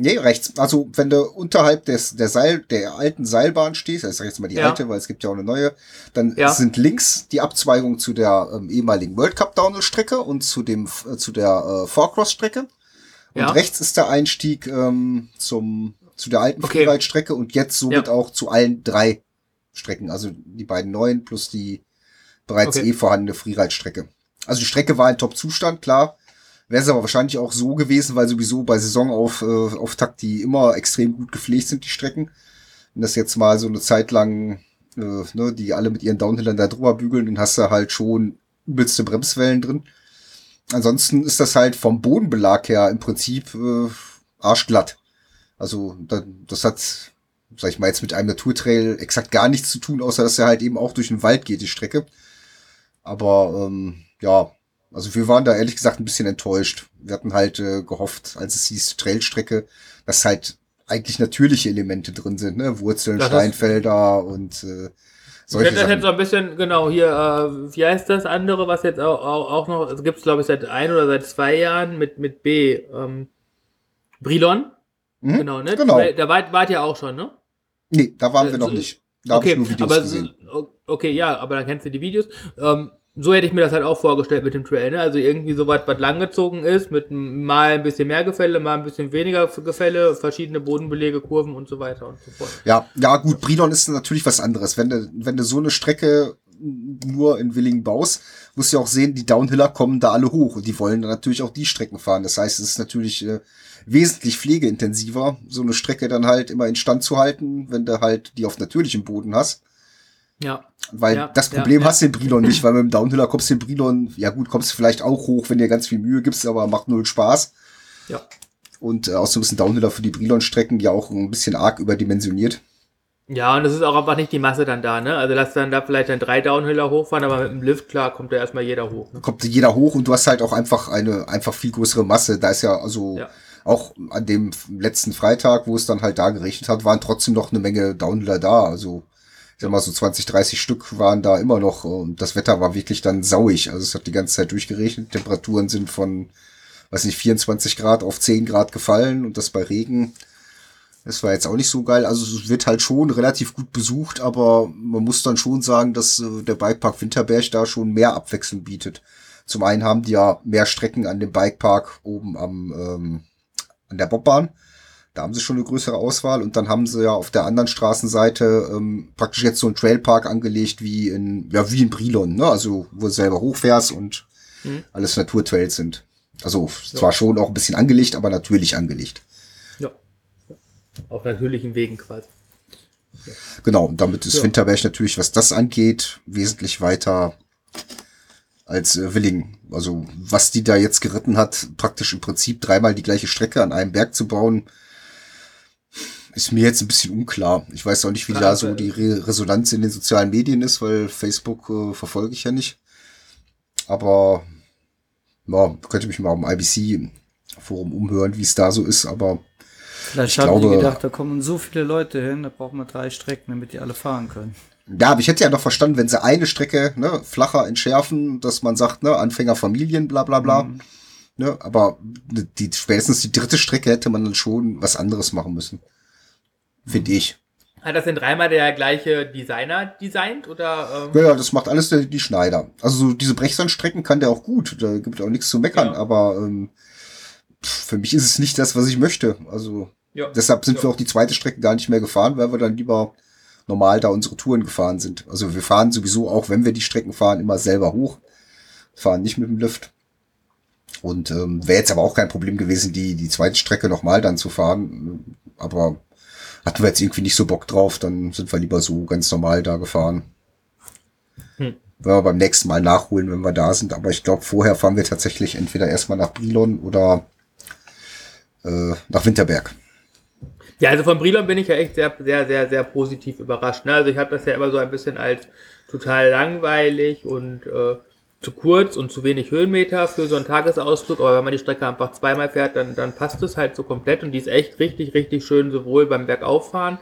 Nee, rechts. Also, wenn du unterhalb des, der Seil, der alten Seilbahn stehst, also jetzt mal die ja. alte, weil es gibt ja auch eine neue, dann ja. sind links die Abzweigung zu der ähm, ehemaligen World Cup Downhill Strecke und zu dem, äh, zu der äh, Four-Cross Strecke. Und ja. rechts ist der Einstieg ähm, zum, zu der alten okay. Freeride Strecke und jetzt somit auch zu allen drei Strecken. Also die beiden neuen plus die bereits okay. eh vorhandene Freeride Strecke. Also die Strecke war in Top-Zustand, klar wäre es aber wahrscheinlich auch so gewesen, weil sowieso bei Saisonauftakt äh, die immer extrem gut gepflegt sind, die Strecken. Wenn das jetzt mal so eine Zeit lang, äh, ne, die alle mit ihren Downhillern da drüber bügeln, dann hast du halt schon übelste Bremswellen drin. Ansonsten ist das halt vom Bodenbelag her im Prinzip äh, arschglatt. Also da, das hat, sag ich mal, jetzt mit einem Naturtrail exakt gar nichts zu tun, außer dass er halt eben auch durch den Wald geht, die Strecke. Aber ähm, ja, also wir waren da ehrlich gesagt ein bisschen enttäuscht. Wir hatten halt äh, gehofft, als es hieß Trailstrecke, dass halt eigentlich natürliche Elemente drin sind, ne? Wurzeln, das Steinfelder und äh, solche Das hätte so ein bisschen, genau, hier, äh, wie heißt das andere, was jetzt auch, auch, auch noch, also gibt es glaube ich seit ein oder seit zwei Jahren mit, mit B, ähm, Brilon? Mhm, genau, ne? Genau. Da wart, wart ihr auch schon, ne? Nee, da waren wir äh, noch nicht. Da okay, ich nur Videos aber, gesehen. Okay, ja, aber dann kennst du die Videos. Ähm, so hätte ich mir das halt auch vorgestellt mit dem Trail, ne? Also irgendwie so was, was langgezogen ist, mit mal ein bisschen mehr Gefälle, mal ein bisschen weniger Gefälle, verschiedene Bodenbelege, Kurven und so weiter und so fort. Ja, ja, gut, Bridon ist natürlich was anderes. Wenn du, wenn du so eine Strecke nur in Willingen baust, musst du ja auch sehen, die Downhiller kommen da alle hoch und die wollen dann natürlich auch die Strecken fahren. Das heißt, es ist natürlich äh, wesentlich pflegeintensiver, so eine Strecke dann halt immer in Stand zu halten, wenn du halt die auf natürlichem Boden hast ja. Weil ja, das Problem ja, hast du in Brilon nicht, weil mit dem Downhiller kommst du in Brilon, ja gut, kommst du vielleicht auch hoch, wenn dir ganz viel Mühe gibst, aber macht null Spaß. Ja. Und äh, außerdem ist ein Downhiller für die Brilon-Strecken ja auch ein bisschen arg überdimensioniert. Ja, und es ist auch einfach nicht die Masse dann da, ne? Also lass dann da vielleicht dann drei Downhiller hochfahren, aber mit dem Lift, klar, kommt da erstmal jeder hoch. Ne? Kommt jeder hoch und du hast halt auch einfach eine einfach viel größere Masse. Da ist ja also ja. auch an dem letzten Freitag, wo es dann halt da geregnet hat, waren trotzdem noch eine Menge Downhiller da. Also ich sag mal so 20, 30 Stück waren da immer noch und das Wetter war wirklich dann sauig. Also es hat die ganze Zeit durchgerechnet. Temperaturen sind von, weiß nicht, 24 Grad auf 10 Grad gefallen und das bei Regen. Das war jetzt auch nicht so geil. Also es wird halt schon relativ gut besucht, aber man muss dann schon sagen, dass äh, der Bikepark Winterberg da schon mehr Abwechslung bietet. Zum einen haben die ja mehr Strecken an dem Bikepark oben am ähm, an der Bobbahn. Da haben sie schon eine größere Auswahl und dann haben sie ja auf der anderen Straßenseite ähm, praktisch jetzt so einen Trailpark angelegt wie in, ja, wie in Brilon, ne? Also, wo du selber hochfährst und mhm. alles Naturtrails sind. Also, ja. zwar schon auch ein bisschen angelegt, aber natürlich angelegt. Ja. Auf natürlichen Wegen quasi. Ja. Genau, und damit ist ja. Winterberg natürlich, was das angeht, wesentlich weiter als äh, Willing. Also was die da jetzt geritten hat, praktisch im Prinzip dreimal die gleiche Strecke an einem Berg zu bauen, ist mir jetzt ein bisschen unklar. Ich weiß auch nicht, wie da so die Re Resonanz in den sozialen Medien ist, weil Facebook äh, verfolge ich ja nicht. Aber ja, könnte mich mal am IBC-Forum umhören, wie es da so ist, aber Vielleicht ich haben glaube, die gedacht, da kommen so viele Leute hin, da brauchen wir drei Strecken, damit die alle fahren können. Ja, aber ich hätte ja noch verstanden, wenn sie eine Strecke ne, flacher entschärfen, dass man sagt, ne, Anfängerfamilien, bla bla bla. Mhm. Ne, aber die, spätestens die dritte Strecke hätte man dann schon was anderes machen müssen. Finde ich. Hat das denn dreimal der gleiche Designer designt oder? Ähm? Ja, das macht alles der, die Schneider. Also so diese Brechsandstrecken kann der auch gut. Da gibt auch nichts zu meckern. Ja. Aber ähm, für mich ist es nicht das, was ich möchte. Also ja. deshalb sind ja. wir auch die zweite Strecke gar nicht mehr gefahren, weil wir dann lieber normal da unsere Touren gefahren sind. Also wir fahren sowieso auch, wenn wir die Strecken fahren, immer selber hoch. Fahren nicht mit dem Lift. Und ähm, wäre jetzt aber auch kein Problem gewesen, die, die zweite Strecke nochmal dann zu fahren. Aber hatten wir jetzt irgendwie nicht so Bock drauf, dann sind wir lieber so ganz normal da gefahren. Hm. Werden wir beim nächsten Mal nachholen, wenn wir da sind. Aber ich glaube, vorher fahren wir tatsächlich entweder erstmal nach Brilon oder äh, nach Winterberg. Ja, also von Brilon bin ich ja echt sehr, sehr, sehr, sehr positiv überrascht. Ne? Also ich habe das ja immer so ein bisschen als total langweilig und äh, zu kurz und zu wenig Höhenmeter für so einen Tagesausflug, aber wenn man die Strecke einfach zweimal fährt, dann, dann passt es halt so komplett und die ist echt richtig, richtig schön, sowohl beim Bergauffahren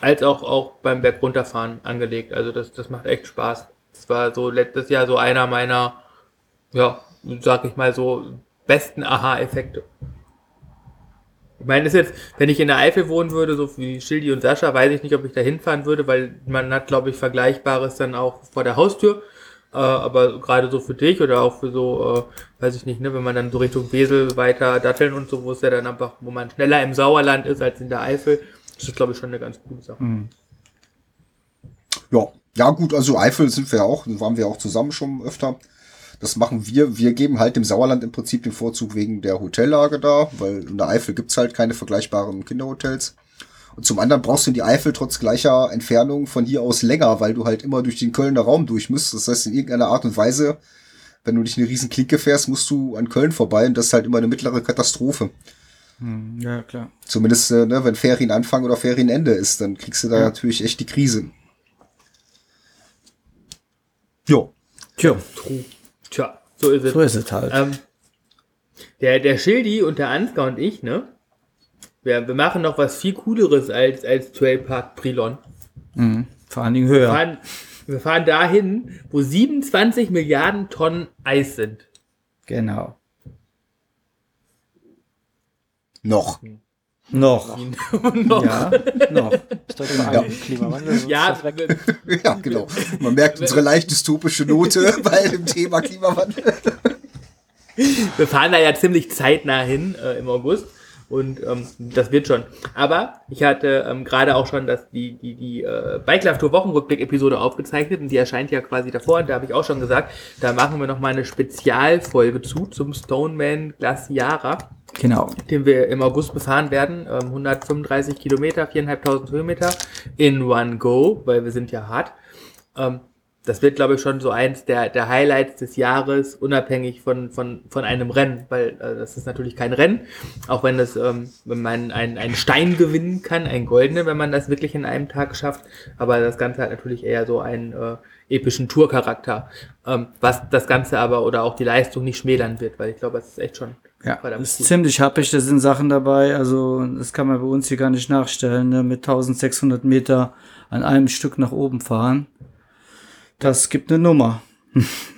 als auch, auch beim Bergunterfahren angelegt. Also das, das macht echt Spaß. Das war so letztes Jahr so einer meiner, ja, sag ich mal so, besten Aha-Effekte. Ich meine, ist jetzt, wenn ich in der Eifel wohnen würde, so wie Schildi und Sascha, weiß ich nicht, ob ich da hinfahren würde, weil man hat, glaube ich, Vergleichbares dann auch vor der Haustür. Äh, aber gerade so für dich oder auch für so, äh, weiß ich nicht, ne, wenn man dann so Richtung Wesel weiter datteln und so, wo es ja dann einfach, wo man schneller im Sauerland ist als in der Eifel, das ist, glaube ich, schon eine ganz coole Sache. Mhm. Ja, ja gut, also Eifel sind wir auch, waren wir auch zusammen schon öfter. Das machen wir. Wir geben halt dem Sauerland im Prinzip den Vorzug wegen der Hotellage da, weil in der Eifel gibt's halt keine vergleichbaren Kinderhotels. Und zum anderen brauchst du in die Eifel trotz gleicher Entfernung von hier aus länger, weil du halt immer durch den Kölner Raum durch musst. Das heißt, in irgendeiner Art und Weise, wenn du dich eine riesen Klinke fährst, musst du an Köln vorbei und das ist halt immer eine mittlere Katastrophe. Hm, ja, klar. Zumindest, äh, ne, wenn Ferienanfang oder Ferienende ist, dann kriegst du da ja. natürlich echt die Krise. Jo. Tja. Tja, so ist es. So ist es halt. Ähm, der, der Schildi und der Ansgar und ich, ne? Wir, wir machen noch was viel cooleres als, als Trailpark Brilon. Mhm. Vor allen Dingen höher. Wir fahren, wir fahren dahin, wo 27 Milliarden Tonnen Eis sind. Genau. Noch. Noch. noch. Ja, noch. Ist doch immer ja. Klimawandel. Ja, ja, genau. Man merkt unsere leicht dystopische Note bei dem Thema Klimawandel. Wir fahren da ja ziemlich zeitnah hin äh, im August. Und ähm, das wird schon. Aber ich hatte ähm, gerade auch schon das, die, die, die äh, Bike Life Tour Wochenrückblick-Episode aufgezeichnet und die erscheint ja quasi davor. Und da habe ich auch schon gesagt, da machen wir nochmal eine Spezialfolge zu zum Stoneman Glaciara. Genau. Den wir im August befahren werden. Ähm, 135 Kilometer, 4.500 Höhenmeter in One Go, weil wir sind ja hart. Ähm, das wird, glaube ich, schon so eins der, der Highlights des Jahres, unabhängig von, von, von einem Rennen, weil äh, das ist natürlich kein Rennen, auch wenn das, ähm, wenn man einen, einen Stein gewinnen kann, einen goldenen, wenn man das wirklich in einem Tag schafft, aber das Ganze hat natürlich eher so einen äh, epischen Tourcharakter, ähm, was das Ganze aber oder auch die Leistung nicht schmälern wird, weil ich glaube, das ist echt schon ja, das ist ziemlich happig, da sind Sachen dabei, also das kann man bei uns hier gar nicht nachstellen, ne? mit 1600 Meter an einem Stück nach oben fahren. Das gibt eine Nummer.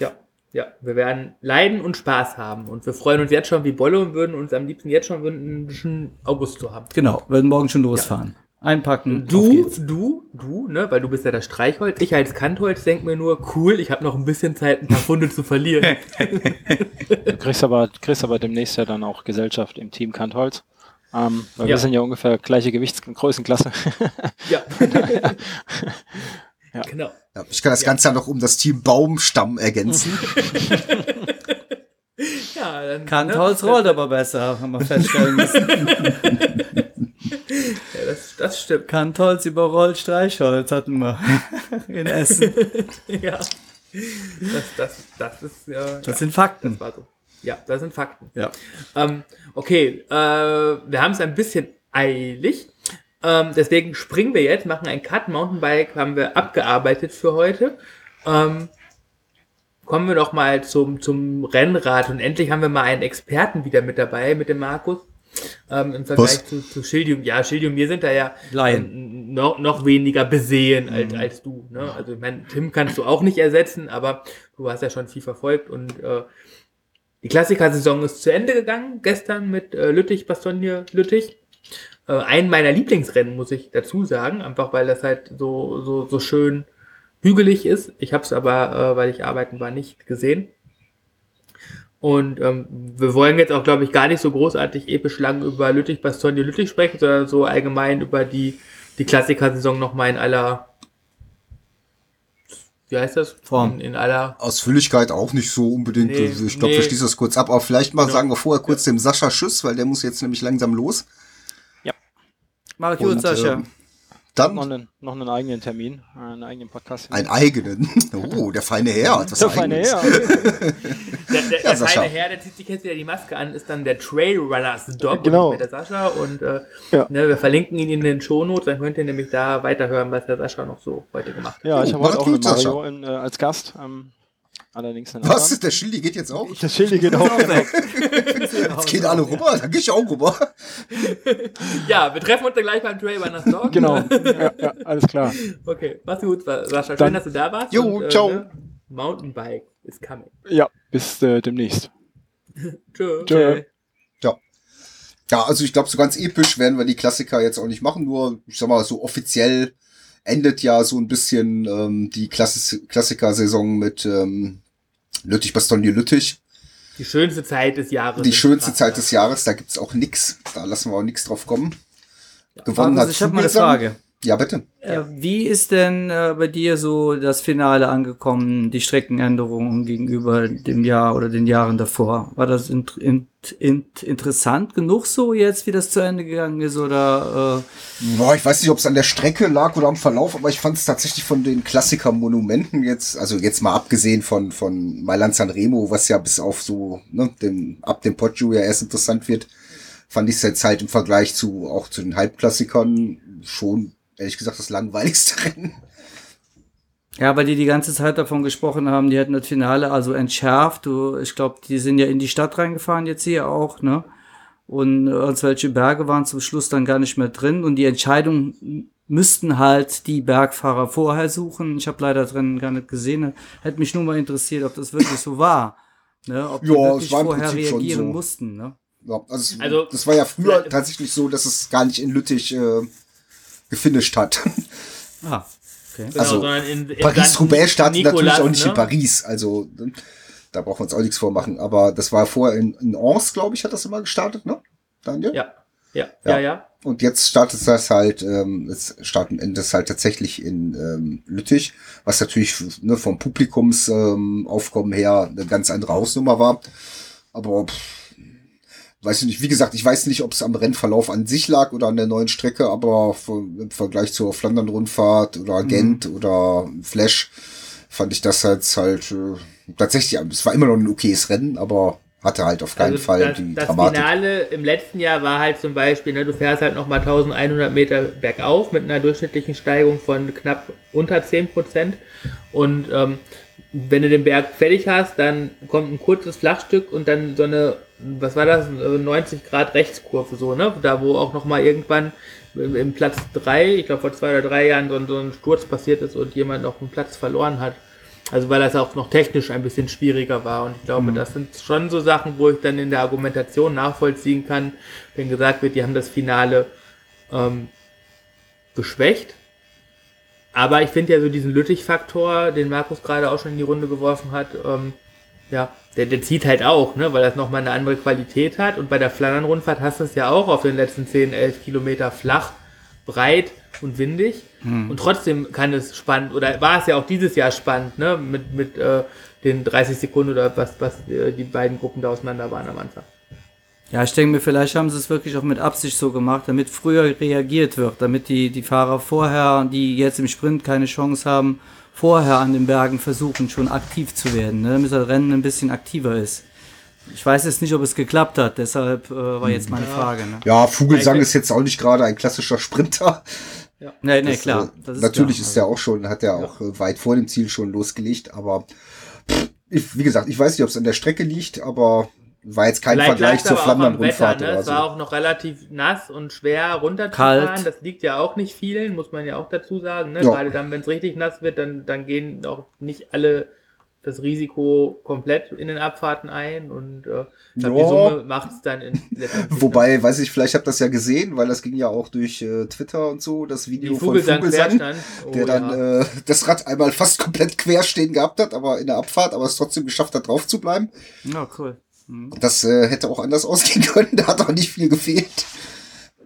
ja, ja. Wir werden leiden und Spaß haben. Und wir freuen uns jetzt schon wie Bolle und würden uns am liebsten jetzt schon wünschen, August zu haben. Genau, werden morgen schon losfahren. Ja. Einpacken. Du, du, du, ne, weil du bist ja das Streichholz. Ich als Kantholz denk mir nur, cool, ich habe noch ein bisschen Zeit, ein paar Funde zu verlieren. du kriegst aber, kriegst aber demnächst ja dann auch Gesellschaft im Team Kantholz. Ähm, weil ja. wir sind ja ungefähr gleiche Gewichtsgrößenklasse. ja. ja. Genau. Ja, ich kann das Ganze ja noch um das Team Baumstamm ergänzen. ja, dann, Kantholz ne? rollt aber besser, haben wir feststellen müssen. ja, das, das stimmt. Kantholz überrollt Streichholz hatten wir in Essen. ja. Das, das, das ist ja. Das ja, sind Fakten. Das so. Ja, das sind Fakten. Ja. Ähm, okay, äh, wir haben es ein bisschen eilig. Ähm, deswegen springen wir jetzt, machen einen Cut. Mountainbike haben wir abgearbeitet für heute. Ähm, kommen wir doch mal zum, zum Rennrad und endlich haben wir mal einen Experten wieder mit dabei, mit dem Markus. Ähm, Im Vergleich zu, zu Schildium. Ja, Schildium, wir sind da ja ähm, noch, noch weniger besehen als, mhm. als du. Ne? Also ich meine, Tim kannst du auch nicht ersetzen, aber du hast ja schon viel verfolgt und äh, die Klassiker-Saison ist zu Ende gegangen, gestern mit äh, Lüttich, Bastogne, Lüttich äh, ein meiner Lieblingsrennen, muss ich dazu sagen, einfach weil das halt so, so, so schön hügelig ist. Ich habe es aber, äh, weil ich arbeiten war, nicht gesehen. Und ähm, wir wollen jetzt auch, glaube ich, gar nicht so großartig episch lang über Lüttich, Bastogne, Lüttich sprechen, sondern so allgemein über die, die Klassiker-Saison nochmal in aller, wie heißt das? Form. In, in, aller Ausführlichkeit auch nicht so unbedingt. Nee, also ich glaube, nee. wir schließen das kurz ab. Aber vielleicht mal ja. sagen wir vorher kurz ja. dem Sascha Schuss, weil der muss jetzt nämlich langsam los. Mach gut, Sascha. Ähm, Dann noch einen, noch einen eigenen Termin, einen eigenen Podcast. einen eigenen. Oh, der feine Herr hat was Der feine Eigenes. Herr. Der, der, der Sascha. feine Herr, der zieht sich jetzt wieder die Maske an, ist dann der Trailrunners Dog Genau. mit der Sascha und äh, Ja. ne, wir verlinken ihn in den Shownotes, dann könnt ihr nämlich da weiterhören, was der Sascha noch so heute gemacht hat. Ja, ich Oh, habe heute auch Sascha. Mario in, äh, als Gast. Ähm, allerdings Was? anderen. Der Schildi geht jetzt auch? Das Schildi geht auch. Jetzt gehen alle rüber, dann gehe ich auch rüber. Ja, wir treffen uns dann gleich beim Trailrunners Dog. genau. Ja, ja, alles klar. Okay, mach's gut, Sascha. Schön, Dann- dass du da warst. Jo, und, ciao. ne, Mountainbike is coming. Ja, bis äh, demnächst. Tschö. Tschö. Ja. Ja, also ich glaube, so ganz episch werden wir die Klassiker jetzt auch nicht machen, nur, ich sag mal, so offiziell endet ja so ein bisschen ähm, die Klassiker-Saison mit ähm, Lüttich-Bastogne-Lüttich. Die schönste Zeit des Jahres. Die schönste Zeit ja. des Jahres, da gibt's auch nix. Da lassen wir auch nix drauf kommen. Gewonnen Markus, hat ich habe mal eine. Frage. Ja, bitte. Äh, wie ist denn äh, bei dir so das Finale angekommen, die Streckenänderungen gegenüber dem Jahr oder den Jahren davor? War das int int int interessant genug so jetzt, wie das zu Ende gegangen ist? Oder äh, Boah, ich weiß nicht, ob es an der Strecke lag oder am Verlauf, aber ich fand es tatsächlich von den Klassiker-Monumenten jetzt, also jetzt mal abgesehen von, von Mailand San Remo, was ja bis auf so, ne, dem, ab dem Poggio ja erst interessant wird, fand ich es jetzt halt im Vergleich zu, auch zu den Halbklassikern schon, ehrlich gesagt, das langweiligste Rennen. ja, weil die die ganze Zeit davon gesprochen haben, die hätten das Finale also entschärft. Du, ich glaube, die sind ja in die Stadt reingefahren jetzt hier auch, ne? Und irgendwelche Berge waren zum Schluss dann gar nicht mehr drin und die Entscheidung müssten halt die Bergfahrer vorher suchen. Ich habe leider drin gar nicht gesehen. Hätte mich nur mal interessiert, ob das wirklich so war. Ne? Ob die Ja, es wirklich war vorher reagieren so. mussten. Ne? Ja, also, Also- das war ja früher Ja. tatsächlich so, dass es gar nicht in Lüttich äh, gefinisht hat. Ah, okay. Genau, Also, sondern in, in Paris-Roubaix startet natürlich auch nicht ne? in Paris, also da brauchen wir uns auch nichts vormachen. Aber das war vorher in, in Ans, glaube ich, hat das immer gestartet, ne? Daniel? Ja, ja, Ja. ja, ja. Und jetzt startet das halt, ähm, es starten endet das halt tatsächlich in ähm, Lüttich, was natürlich ne, vom Publikumsaufkommen ähm, Aufkommen her eine ganz andere Hausnummer war. Aber pff, weiß ich nicht, wie gesagt, ich weiß nicht, ob es am Rennverlauf an sich lag oder an der neuen Strecke, aber im Vergleich zur Flandern-Rundfahrt oder Gent oder Flash fand ich das jetzt halt äh, tatsächlich, es war immer noch ein okayes Rennen, aber hatte halt auf keinen Also Fall das, die das Dramatik. Finale im letzten Jahr war halt zum Beispiel, ne, du fährst halt nochmal 1100 Meter bergauf mit einer durchschnittlichen Steigung von knapp unter 10 Prozent. Und ähm, wenn du den Berg fertig hast, dann kommt ein kurzes Flachstück und dann so eine, was war das, 90 Grad Rechtskurve so, ne? Da wo auch nochmal irgendwann im, Platz 3, ich glaube vor zwei oder drei Jahren so, ein- so ein Sturz passiert ist und jemand noch einen Platz verloren hat. Also weil das auch noch technisch ein bisschen schwieriger war. Und ich glaube, das sind schon so Sachen, wo ich dann in der Argumentation nachvollziehen kann, wenn gesagt wird, die haben das Finale ähm, geschwächt. Aber ich finde ja so diesen Lüttich-Faktor, den Markus gerade auch schon in die Runde geworfen hat, ähm, ja, der, der zieht halt auch, ne, weil das nochmal eine andere Qualität hat. Und bei der Flandern-Rundfahrt hast du es ja auch auf den letzten 10, 11 Kilometer flach, breit und windig. Und trotzdem kann es spannend, oder war es ja auch dieses Jahr spannend, ne, mit, mit äh, den 30 Sekunden oder was, was äh, die beiden Gruppen da auseinander waren am Anfang. Ja, ich denke mir, vielleicht haben sie es wirklich auch mit Absicht so gemacht, damit früher reagiert wird, damit die, die Fahrer vorher, die jetzt im Sprint keine Chance haben, vorher an den Bergen versuchen, schon aktiv zu werden, ne, damit das Rennen ein bisschen aktiver ist. Ich weiß jetzt nicht, ob es geklappt hat, deshalb äh, war jetzt meine Frage. Ne? Ja, Vogelsang Eigentlich- ist jetzt auch nicht gerade ein klassischer Sprinter. Nee, nee, Das, klar. äh, Das ist natürlich klar. ist er auch schon, hat er auch äh, weit vor dem Ziel schon losgelegt, aber pff, ich, wie gesagt, ich weiß nicht, ob es an der Strecke liegt, aber war jetzt kein Vergleich lag's zur Flandern-Rundfahrt ne? oder Es so. war auch noch relativ nass und schwer runterzufahren. Kalt. Das liegt ja auch nicht vielen, muss man ja auch dazu sagen. Ne? Ja. Gerade dann, wenn es richtig nass wird, dann, dann gehen auch nicht alle das Risiko komplett in den Abfahrten ein und äh, glaub, die. Summe macht es dann in Wobei, weiß ich, vielleicht habt ihr das ja gesehen, weil das ging ja auch durch äh, Twitter und so, das Video von Vogelsang. Oh, der dann ja. äh, das Rad einmal fast komplett quer stehen gehabt hat, aber in der Abfahrt, aber es trotzdem geschafft hat, drauf zu bleiben. Ja, cool. Mhm. Das äh, hätte auch anders ausgehen können, da hat auch nicht viel gefehlt.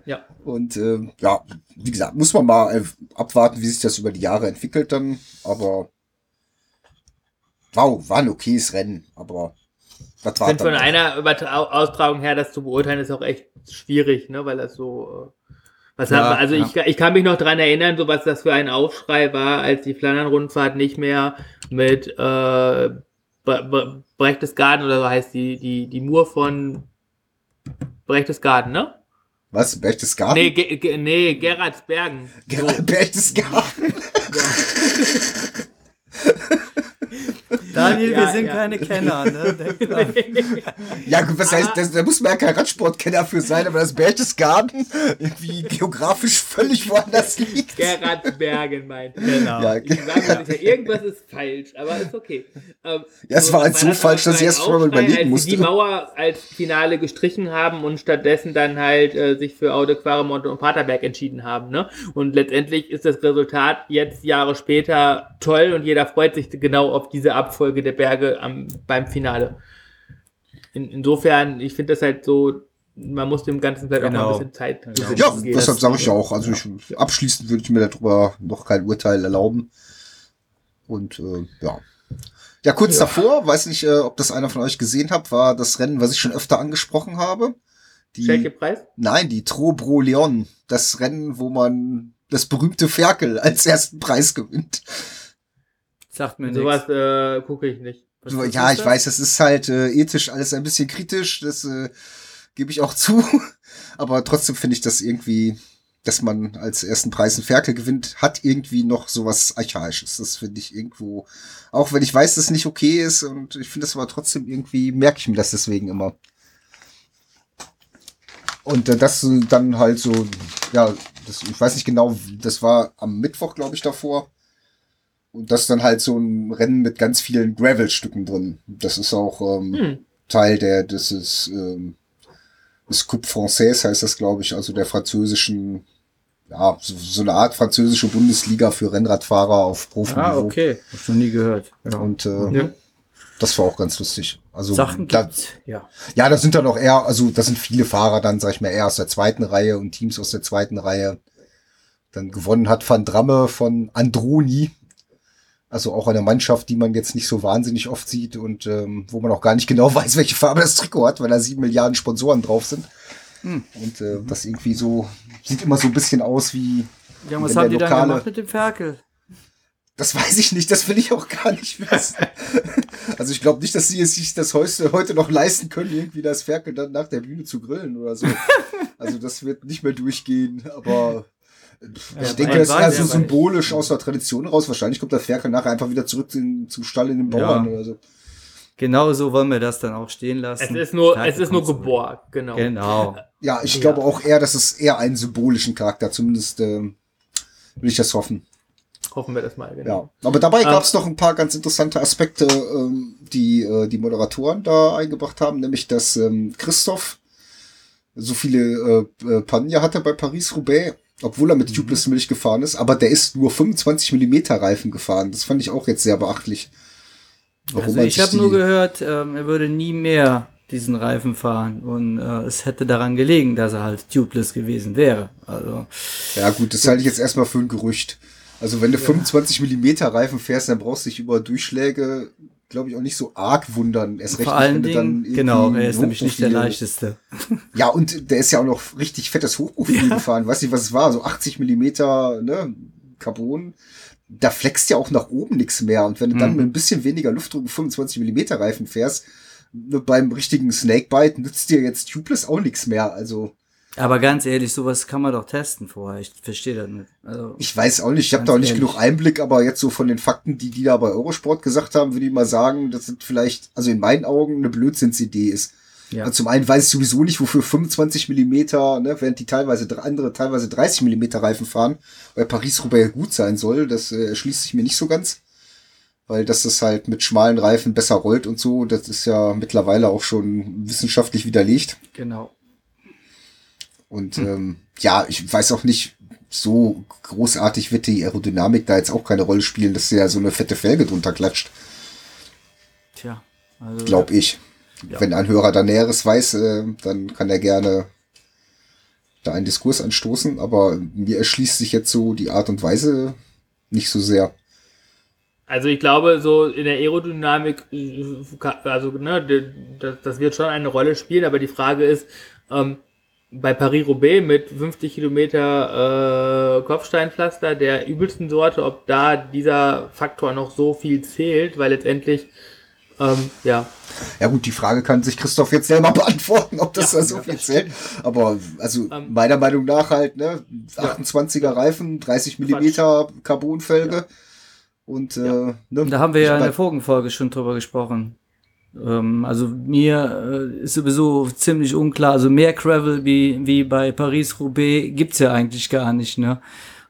ja. Und ähm, ja, wie gesagt, muss man mal äh, abwarten, wie sich das über die Jahre entwickelt dann. Aber wow, war ein okayes Rennen, aber Ich war finde von einer Übertra Austragung her, das zu beurteilen, ist auch echt schwierig, ne? weil das so, äh, Was Ja, haben wir, also ja. ich, ich kann mich noch dran erinnern, so was das für ein Aufschrei war, als die Flandern-Rundfahrt nicht mehr mit äh, Berchtesgaden oder so heißt die, die, die Mur von Berchtesgaden, ne? Was? Berchtesgaden? Nee, Ge Ge nee, Gerardsbergen. Ger- Berchtesgaden. Daniel, wir Ja, sind ja. keine Kenner, ne? Ja, gut, was heißt, das, da muss man ja kein Radsportkenner für sein, aber das Berchtesgaden irgendwie geografisch völlig woanders liegt. Gerardsbergen meint. Genau. Ja, Ich sage nicht, irgendwas ist falsch, aber ist okay. Ähm, Ja, es war halt so falsch, dass ich erst vorher überlegen musste. die Mauer als Finale gestrichen haben und stattdessen dann halt äh, sich für Aude Quaremont und Paterberg entschieden haben. Ne? Und letztendlich ist das Resultat jetzt Jahre später toll und jeder freut sich genau auf diese Abfolge der Berge am, beim Finale. In, insofern, ich finde das halt so, man muss dem Ganzen vielleicht auch mal Genau. ein bisschen Zeit Genau. Ja, geben. deshalb sage ich ja auch. Also ich, abschließend würde ich mir darüber noch kein Urteil erlauben. Und äh, ja. Ja, kurz davor, weiß nicht, äh, ob das einer von euch gesehen hat, war das Rennen, was ich schon öfter angesprochen habe. Schelke Die, Preis? nein, die Trobro Leon. Das Rennen, wo man das berühmte Ferkel als ersten Preis gewinnt. Sagt mir nichts. Sowas äh, gucke ich nicht. Was- ja, ich das? weiß, das ist halt äh, ethisch alles ein bisschen kritisch, das äh, gebe ich auch zu. Aber trotzdem finde ich das irgendwie, dass man als ersten Preis einen Ferkel gewinnt, hat irgendwie noch sowas Archaisches. Das finde ich irgendwo, auch wenn ich weiß, dass es nicht okay ist und ich finde das aber trotzdem irgendwie, merke ich mir das deswegen immer. Und äh, das dann halt so, ja, das, ich weiß nicht genau, das war am Mittwoch, glaube ich, davor. Und das dann halt so ein Rennen mit ganz vielen Gravel-Stücken drin. Das ist auch ähm, Hm. Teil der, das ist, ähm, das Coupe Française heißt das, glaube ich, also der französischen, ja, so, so eine Art französische Bundesliga für Rennradfahrer auf Profi. Ah, okay. Hab schon nie gehört. Ja. Und äh, Ja. das war auch ganz lustig. Also Sachen da, gibt's. Ja. ja, da sind dann auch eher, also da sind viele Fahrer dann, sag ich mal, eher aus der zweiten Reihe und Teams aus der zweiten Reihe. Dann gewonnen hat Van Dramme von Androni. Also auch eine Mannschaft, die man jetzt nicht so wahnsinnig oft sieht und ähm, wo man auch gar nicht genau weiß, welche Farbe das Trikot hat, weil da sieben Milliarden Sponsoren drauf sind. Hm. Und äh, das irgendwie so, sieht immer so ein bisschen aus wie, Ja, was haben die dann gemacht mit dem Ferkel? das weiß ich nicht, das will ich auch gar nicht wissen. also ich glaube nicht, dass sie es sich das heute, heute noch leisten können, irgendwie das Ferkel dann nach der Bühne zu grillen oder so. Also das wird nicht mehr durchgehen, aber ich Ja, denke, das ist eher so weiß. symbolisch aus der Tradition raus. Wahrscheinlich kommt der Ferkel nachher einfach wieder zurück in, zum Stall in den Bauern Ja. oder so. Genau so wollen wir das dann auch stehen lassen. Es ist nur, es ist nur geborgt, genau. Genau. Ja, ich Ja. glaube auch eher, dass es eher einen symbolischen Charakter, zumindest ähm, will ich das hoffen. Hoffen wir das mal, genau. Ja, aber dabei Ähm, gab es noch ein paar ganz interessante Aspekte, ähm, die äh, die Moderatoren da eingebracht haben, nämlich dass ähm, Christoph so viele äh, äh, Pannen ja hatte bei Paris-Roubaix, obwohl er mit Tubeless Milch gefahren ist, aber der ist nur 25 Millimeter Reifen gefahren. Das fand ich auch jetzt sehr beachtlich. Warum Also ich habe nur gehört, ähm, er würde nie mehr diesen Reifen fahren und äh, es hätte daran gelegen, dass er halt tubeless gewesen wäre. Also Ja gut, das halte ich jetzt erstmal für ein Gerücht. Also wenn du 25 Millimeter Reifen fährst, dann brauchst du dich über Durchschläge, glaube ich, auch nicht so arg wundern. Erst recht vor allen Dingen, genau, er ist nämlich nicht der leichteste. Ja, und der ist ja auch noch richtig fettes Hochprofil gefahren. Weiß nicht, was es war, so 80 Millimeter, ne, Carbon. Da flext ja auch nach oben nichts mehr. Und wenn du dann Mhm. mit ein bisschen weniger Luftdruck 25 Millimeter Reifen fährst, ne, beim richtigen Snakebite nützt dir jetzt Tubeless auch nichts mehr. Also, Aber ganz ehrlich, sowas kann man doch testen vorher. Ich verstehe das nicht. Also, ich weiß auch nicht, ich habe da auch nicht ehrlich. genug Einblick, aber jetzt so von den Fakten, die die da bei Eurosport gesagt haben, würde ich mal sagen, dass das vielleicht, also in meinen Augen, eine Blödsinnsidee ist. ja. Also zum einen weiß ich sowieso nicht, wofür 25 Millimeter, ne, während die teilweise andere teilweise 30 Millimeter Reifen fahren, weil Paris-Roubaix gut sein soll. Das äh, erschließt sich mir nicht so ganz. Weil dass das halt mit schmalen Reifen besser rollt und so, das ist ja mittlerweile auch schon wissenschaftlich widerlegt. genau. Und ähm, ja, ich weiß auch nicht, so großartig wird die Aerodynamik da jetzt auch keine Rolle spielen, dass ja so eine fette Felge drunter klatscht, Tja. Also, glaub ich. Ja. Wenn ein Hörer da Näheres weiß, äh, dann kann er gerne da einen Diskurs anstoßen, aber mir erschließt sich jetzt so die Art und Weise nicht so sehr. Also ich glaube, so in der Aerodynamik, äh, also ne, das wird schon eine Rolle spielen, aber die Frage ist, ähm, bei Paris-Roubaix mit 50 Kilometer äh, Kopfsteinpflaster der übelsten Sorte, ob da dieser Faktor noch so viel zählt, weil letztendlich, ähm, ja. Ja gut, die Frage kann sich Christoph jetzt selber beantworten, ob das Ja, da so ja, viel zählt. Aber also Ähm, meiner Meinung nach halt, ne, 28er Reifen, 30 Millimeter Carbonfelge und äh, ne, Da haben wir ja in der vorigen Folge schon drüber gesprochen. Ähm, also mir äh, ist sowieso ziemlich unklar. Also mehr Gravel wie, wie bei Paris-Roubaix gibt's ja eigentlich gar nicht, ne?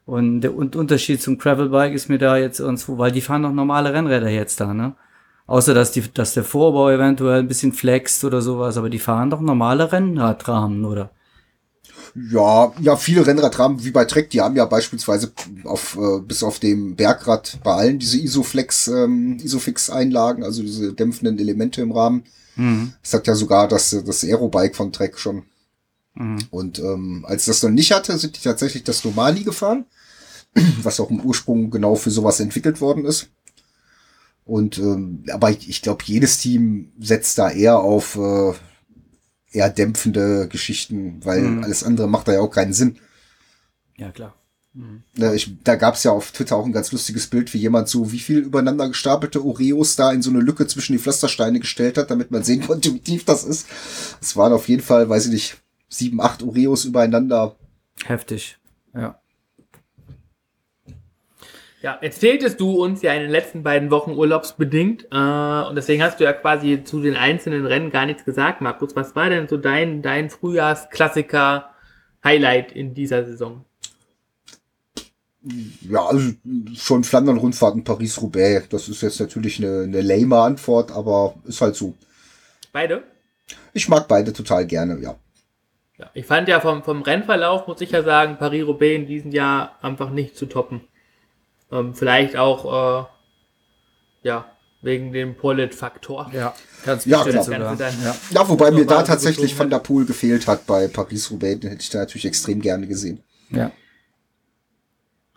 Und der und Unterschied zum Gravelbike ist mir da jetzt irgendwo, weil die fahren noch normale Rennräder jetzt da, ne? Außer dass die, dass der Vorbau eventuell ein bisschen flext oder sowas, aber die fahren doch normale Rennradrahmen, oder? Ja, ja, viele Rennradrahmen wie bei Trek, die haben ja beispielsweise auf äh, bis auf dem Bergrad bei allen diese Isoflex, ähm, Isofix-Einlagen, also diese dämpfenden Elemente im Rahmen. Mhm. Das hat ja sogar das, das Aerobike von Trek schon. Mhm. Und ähm, als das noch nicht hatte, sind die tatsächlich das Normali gefahren, was auch im Ursprung genau für sowas entwickelt worden ist. Und ähm, aber ich, ich glaube, jedes Team setzt da eher auf äh, eher dämpfende Geschichten, weil Mhm. alles andere macht da ja auch keinen Sinn. Ja, klar. Ne, ich, da gab's ja auf Twitter auch ein ganz lustiges Bild, wie jemand so wie viel übereinander gestapelte Oreos da in so eine Lücke zwischen die Pflastersteine gestellt hat, damit man sehen konnte, wie tief das ist. Es waren auf jeden Fall, weiß ich nicht, sieben, acht Oreos übereinander. Heftig. Ja. Ja, erzähltest du uns ja in den letzten beiden Wochen urlaubsbedingt äh, und deswegen hast du ja quasi zu den einzelnen Rennen gar nichts gesagt, Markus. Was war denn so dein, dein Frühjahrsklassiker-Highlight in dieser Saison? Ja, also schon Flandern-Rundfahrten Paris-Roubaix. Das ist jetzt natürlich eine, eine lame Antwort, aber ist halt so. Beide? Ich mag beide total gerne, ja. Ja, ich fand ja vom, vom Rennverlauf, muss ich ja sagen, Paris-Roubaix in diesem Jahr einfach nicht zu toppen. Ähm, vielleicht auch, äh, ja, wegen dem Polit-Faktor. Ja, ganz Ja, klar. dann- Ja. Ja, wobei mir da tatsächlich Van der Poel gefehlt hat bei Paris-Roubaix. Den hätte ich da natürlich extrem gerne gesehen. ja.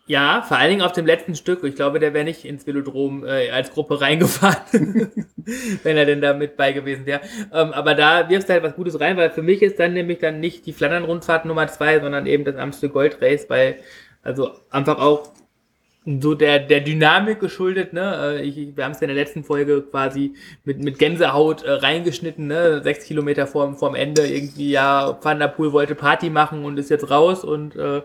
Ja, vor allen Dingen auf dem letzten Stück. Ich glaube, der wäre nicht ins Velodrom äh, als Gruppe reingefahren, wenn er denn da mit bei gewesen wäre. Ähm, aber da wirfst du halt was Gutes rein, weil für mich ist dann nämlich dann nicht die Flandern-Rundfahrt Nummer zwei, sondern eben das Amstel Gold Race, weil also einfach auch so der, der Dynamik geschuldet, ne? Äh, Ich, wir haben es ja in der letzten Folge quasi mit, mit Gänsehaut äh, reingeschnitten, ne? Sechs Kilometer vorm, vorm Ende irgendwie, ja, Van der Poel wollte Party machen und ist jetzt raus und äh,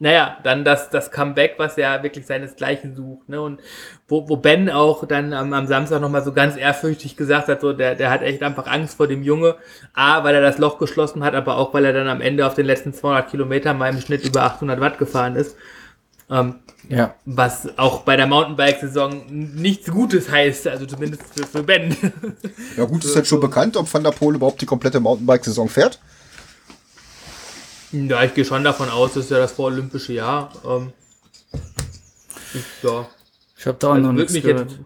naja, dann das, das Comeback, was ja wirklich seinesgleichen sucht, ne? Und wo, wo Ben auch dann am, am Samstag nochmal so ganz ehrfürchtig gesagt hat, so, der, der hat echt einfach Angst vor dem Junge. A, weil er das Loch geschlossen hat, aber auch, weil er dann am Ende auf den letzten 200 Kilometern mal im Schnitt über 800 Watt gefahren ist. Ähm, Ja. was auch bei der Mountainbike-Saison nichts Gutes heißt, also zumindest für, für Ben. Ja gut, ist halt schon bekannt, ob Van der Poel überhaupt die komplette Mountainbike-Saison fährt. ja, ich gehe schon davon aus, das ist ja das vorolympische Jahr. Ähm, ich, ja, Ich habe da auch Also noch nichts gehört. jetzt-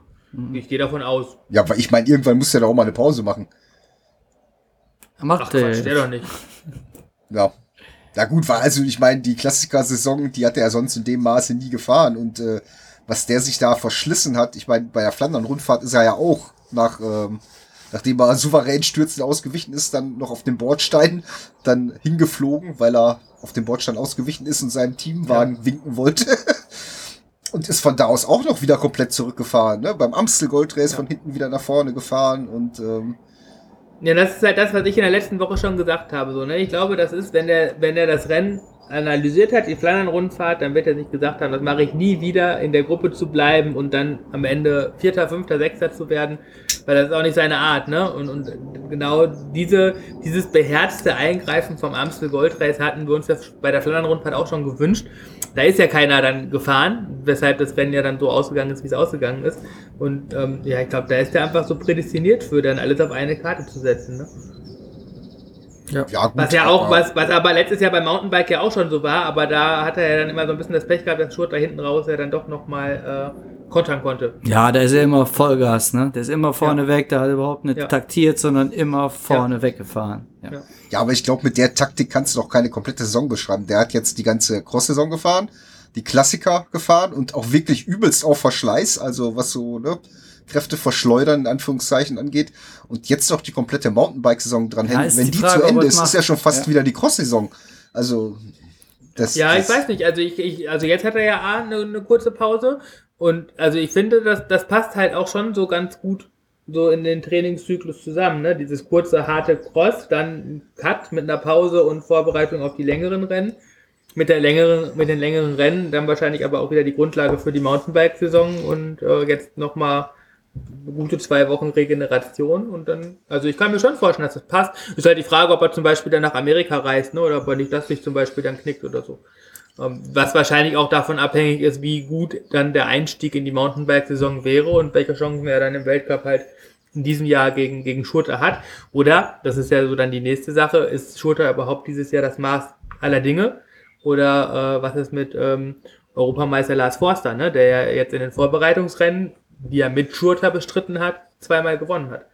ich gehe davon aus. Ja, weil ich meine, irgendwann muss der da auch mal eine Pause machen. Macht Ach Quatsch, der. der doch nicht. Ja. Ja gut, weil also ich meine, die Klassiker-Saison, die hat er ja sonst in dem Maße nie gefahren und äh, was der sich da verschlissen hat, ich meine, bei der Flandern-Rundfahrt ist er ja auch nach, ähm, nachdem er souverän stürzend ausgewichen ist, dann noch auf dem Bordstein dann hingeflogen, weil er auf dem Bordstein ausgewichen ist und seinem Teamwagen winken wollte. und ist von da aus auch noch wieder komplett zurückgefahren, ne? Beim Amstel Gold Race von hinten wieder nach vorne gefahren und ähm, Ja, das ist halt das, was ich in der letzten Woche schon gesagt habe. So, ne? Ich glaube, das ist, wenn der, wenn er das Rennen analysiert hat, die Flandern-Rundfahrt, dann wird er sich gesagt haben, das mache ich nie wieder, in der Gruppe zu bleiben und dann am Ende Vierter, Fünfter, Sechster zu werden, weil das ist auch nicht seine Art, ne? Und, und genau diese, dieses beherzte Eingreifen vom Amstel Gold Race hatten wir uns ja bei der Flandern-Rundfahrt auch schon gewünscht. Da ist ja keiner dann gefahren, weshalb das Rennen ja dann so ausgegangen ist, wie es ausgegangen ist. Und ähm, ja, ich glaube, da ist er einfach so prädestiniert für, dann alles auf eine Karte zu setzen. Ne? ja gut. Was ja auch, aber- was, was aber letztes Jahr beim Mountainbike ja auch schon so war, aber da hat er ja dann immer so ein bisschen das Pech gehabt, dass Schurt da hinten raus ja dann doch nochmal äh, kontern konnte. Ja, der ist ja immer Vollgas, ne? Der ist immer vorne weg, der hat überhaupt nicht Ja. taktiert, sondern immer vorne weggefahren. Ja. Ja. Ja, aber ich glaube, mit der Taktik kannst du doch keine komplette Saison beschreiben. Der hat jetzt die ganze Cross-Saison gefahren, die Klassiker gefahren und auch wirklich übelst auf Verschleiß, also was so, ne, Kräfte verschleudern, in Anführungszeichen, angeht. Und jetzt noch die komplette Mountainbike-Saison dran Ja, Wenn die die, Frage, zu Ende er ist, macht. ist ja schon fast Ja. wieder die Cross-Saison. Also, das, Ja, das, ich weiß nicht. Also ich, ich also jetzt hat er ja A, eine, eine kurze Pause und also ich finde, das, das passt halt auch schon so ganz gut so in den Trainingszyklus zusammen, ne? Dieses kurze, harte Cross, dann Cut mit einer Pause und Vorbereitung auf die längeren Rennen. Mit der längeren, mit den längeren Rennen dann wahrscheinlich aber auch wieder die Grundlage für die Mountainbike-Saison und äh, jetzt nochmal gute zwei Wochen Regeneration und dann, also ich kann mir schon vorstellen, dass das passt. Ist halt die Frage, ob er zum Beispiel dann nach Amerika reist, ne, oder ob er nicht das sich zum Beispiel dann knickt oder so. Ähm, Was wahrscheinlich auch davon abhängig ist, wie gut dann der Einstieg in die Mountainbike-Saison wäre und welche Chancen er dann im Weltcup halt in diesem Jahr gegen, gegen Schurter hat. Oder, das ist ja so dann die nächste Sache, ist Schurter überhaupt dieses Jahr das Maß aller Dinge? Oder äh, was ist mit ähm, Europameister Lars Forster, ne, der ja jetzt in den Vorbereitungsrennen, die er mit Schurter bestritten hat, zweimal gewonnen hat.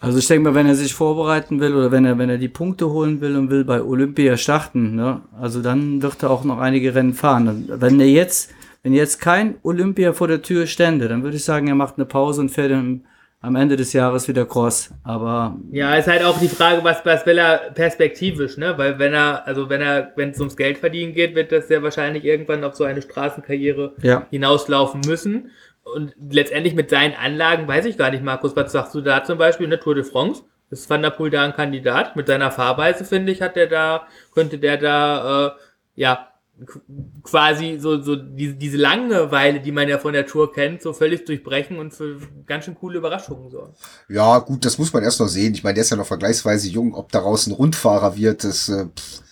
Also ich denke mal, wenn er sich vorbereiten will oder wenn er, wenn er die Punkte holen will und will bei Olympia starten, ne, also dann wird er auch noch einige Rennen fahren. Wenn er jetzt, wenn jetzt kein Olympia vor der Tür stände, dann würde ich sagen, er macht eine Pause und fährt im, am Ende des Jahres wieder Cross. Aber Ja, ist halt auch die Frage, was, was will er perspektivisch, ne? Weil wenn er, also wenn er, wenn es ums Geld verdienen geht, wird das ja wahrscheinlich irgendwann auf so eine Straßenkarriere Ja. hinauslaufen müssen. Und letztendlich mit seinen Anlagen, weiß ich gar nicht, Markus, was sagst du da zum Beispiel, ne? Tour de France? Ist Van der Poel da ein Kandidat? Mit seiner Fahrweise, finde ich, hat der da, könnte der da, äh, ja, qu- quasi so, so diese, diese Langeweile, die man ja von der Tour kennt, so völlig durchbrechen und für ganz schön coole Überraschungen sorgen. ja, gut, das muss man erst noch sehen. Ich meine, der ist ja noch vergleichsweise jung. Ob daraus ein Rundfahrer wird, das, äh, pff,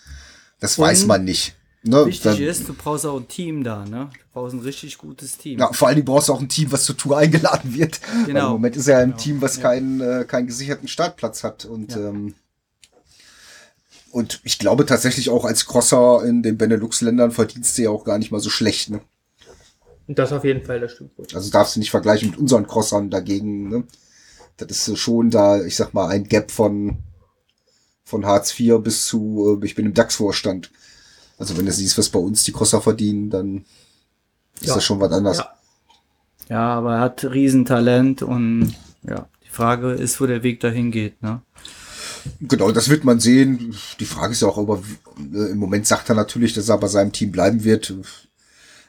das weiß Und man nicht. Ne? wichtig Dann- ist, du brauchst auch ein Team da, ne? Du brauchst ein richtig gutes Team. Ja, vor allem brauchst du auch ein Team, was zur Tour eingeladen wird. Weil Genau. Im Moment ist er ein Genau. Team, was Ja. keinen, äh, keinen gesicherten Startplatz hat. Und, Ja. ähm, und ich glaube tatsächlich auch als Crosser in den Benelux-Ländern verdienst du ja auch gar nicht mal so schlecht. Ne? Und das auf jeden Fall, das stimmt wohl. Also darfst du nicht vergleichen mit unseren Crossern dagegen. Ne? Das ist so schon da, ich sag mal, ein Gap von, von Hartz IV bis zu, äh, ich bin im DAX-Vorstand. Also wenn du siehst, was bei uns die Crosser verdienen, dann ist Ja. das schon was anderes. Ja. Ja, aber er hat Riesentalent und ja, die Frage ist, wo der Weg dahin geht, ne? Genau, das wird man sehen. Die Frage ist ja auch, ob er, äh, im Moment sagt er natürlich, dass er bei seinem Team bleiben wird.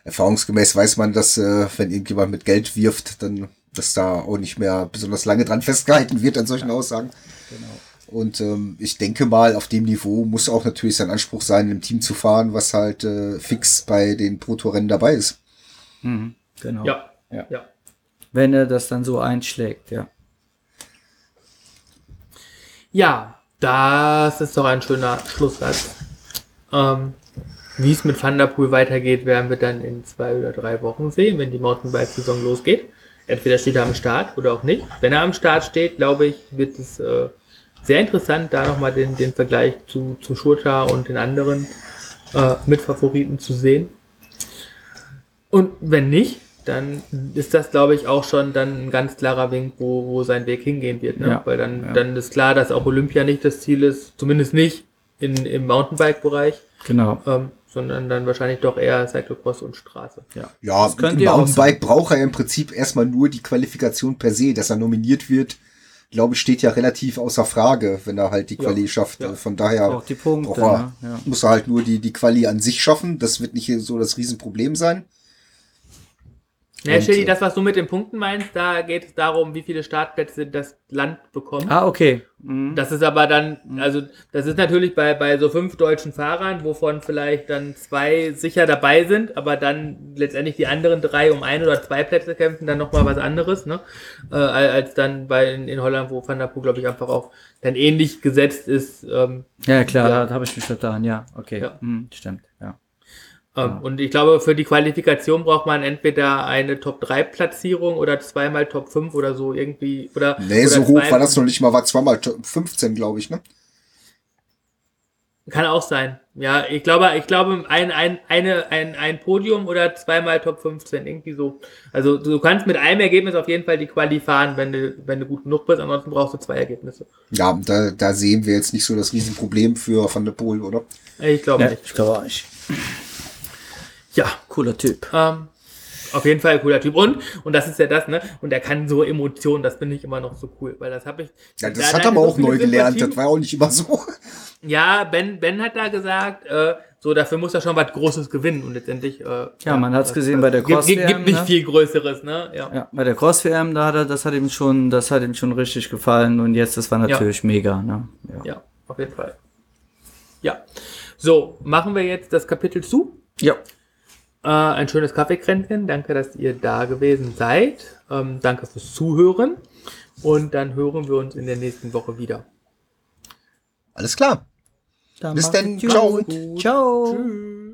Erfahrungsgemäß weiß man, dass äh, wenn irgendjemand mit Geld wirft, dann, dass da auch nicht mehr besonders lange dran festgehalten wird an solchen Aussagen. Und ähm, ich denke mal, auf dem Niveau muss auch natürlich sein Anspruch sein, im Team zu fahren, was halt äh, fix bei den Pro-Tour-Rennen dabei ist. Mhm, genau. Ja. Ja. ja. Wenn er das dann so einschlägt, ja. Ja, das ist doch ein schöner Schlusssatz. Ähm, wie es mit Van der Poel weitergeht, werden wir dann in zwei oder drei Wochen sehen, wenn die Mountainbike-Saison losgeht. Entweder steht er am Start oder auch nicht. Wenn er am Start steht, glaube ich, wird es äh, sehr interessant, da nochmal den, den Vergleich zu, zu Schurta und den anderen äh, Mitfavoriten zu sehen. Und wenn nicht, dann ist das, glaube ich, auch schon dann ein ganz klarer Wink, wo, wo sein Weg hingehen wird. Ne? Ja, Weil dann, ja. dann ist klar, dass auch Olympia nicht das Ziel ist, zumindest nicht in, im Mountainbike-Bereich, Genau. ähm, sondern dann wahrscheinlich doch eher Cyclocross und Straße. Ja. Ja, Das könnt im ihr auch Mountainbike braucht er im Prinzip erstmal nur die Qualifikation per se, dass er nominiert wird. Glaube ich, steht ja relativ außer Frage, wenn er halt die Ja, Quali schafft. ja. Von daher Auch die Punkte, braucht er, ne? Ja. muss er halt nur die, die Quali an sich schaffen. Das wird nicht so das Riesenproblem sein. Ja, Und, Schildi, äh, das, was du mit den Punkten meinst, da geht es darum, wie viele Startplätze das Land bekommt. Ah, okay. Mhm. Das ist aber dann, also das ist natürlich bei, bei so fünf deutschen Fahrern, wovon vielleicht dann zwei sicher dabei sind, aber dann letztendlich die anderen drei um ein oder zwei Plätze kämpfen, dann nochmal was anderes, ne? Äh, als dann bei in, in Holland, wo Van der Poel, glaube ich, einfach auch dann ähnlich gesetzt ist. Ähm, Ja, klar, Ja. da habe ich mich vertan, ja. Okay. Ja. Mhm, stimmt, ja. Ähm, Und ich glaube, für die Qualifikation braucht man entweder eine Top-3-Platzierung oder zweimal Top 5 oder so irgendwie. Oder, Nee, oder so hoch war das noch nicht mal, war zweimal Top 15, glaube ich, ne? Kann auch sein. Ja, ich glaube, ich glaube, ein, ein, eine, ein, ein Podium oder zweimal Top 15, irgendwie so. Also du kannst mit einem Ergebnis auf jeden Fall die Quali fahren, wenn du, wenn du gut genug bist, ansonsten brauchst du zwei Ergebnisse. Ja, da, da sehen wir jetzt nicht so das Riesenproblem für Van der Poel, oder? Ich glaube ja nicht. ich glaube auch nicht. Ja, cooler Typ. Ähm, auf jeden Fall ein cooler Typ. Und, und das ist ja das, ne? Und er kann so Emotionen, das finde ich immer noch so cool, weil das habe ich. Ja, das da- hat da aber so auch viele neu gelernt. Sympathien. Das war auch nicht immer so. Ja, Ben, Ben hat da gesagt, äh, so dafür muss er schon was Großes gewinnen und letztendlich. Äh, Ja, man hat's das- gesehen das bei der gibt, gibt, gibt nicht ne? viel Größeres, ne? Ja. Ja, bei der Cross-WM, da hat er, das hat ihm schon, das hat ihm schon richtig gefallen und jetzt, das war natürlich mega, ne? Ja. ja, auf jeden Fall. Ja. So, machen wir jetzt das Kapitel zu. ja. Äh, ein schönes Kaffeekränzchen. Danke, dass ihr da gewesen seid. Ähm, danke fürs Zuhören. Und dann hören wir uns in der nächsten Woche wieder. Alles klar. Dann Bis gut. Ciao. Ciao. Tschüss.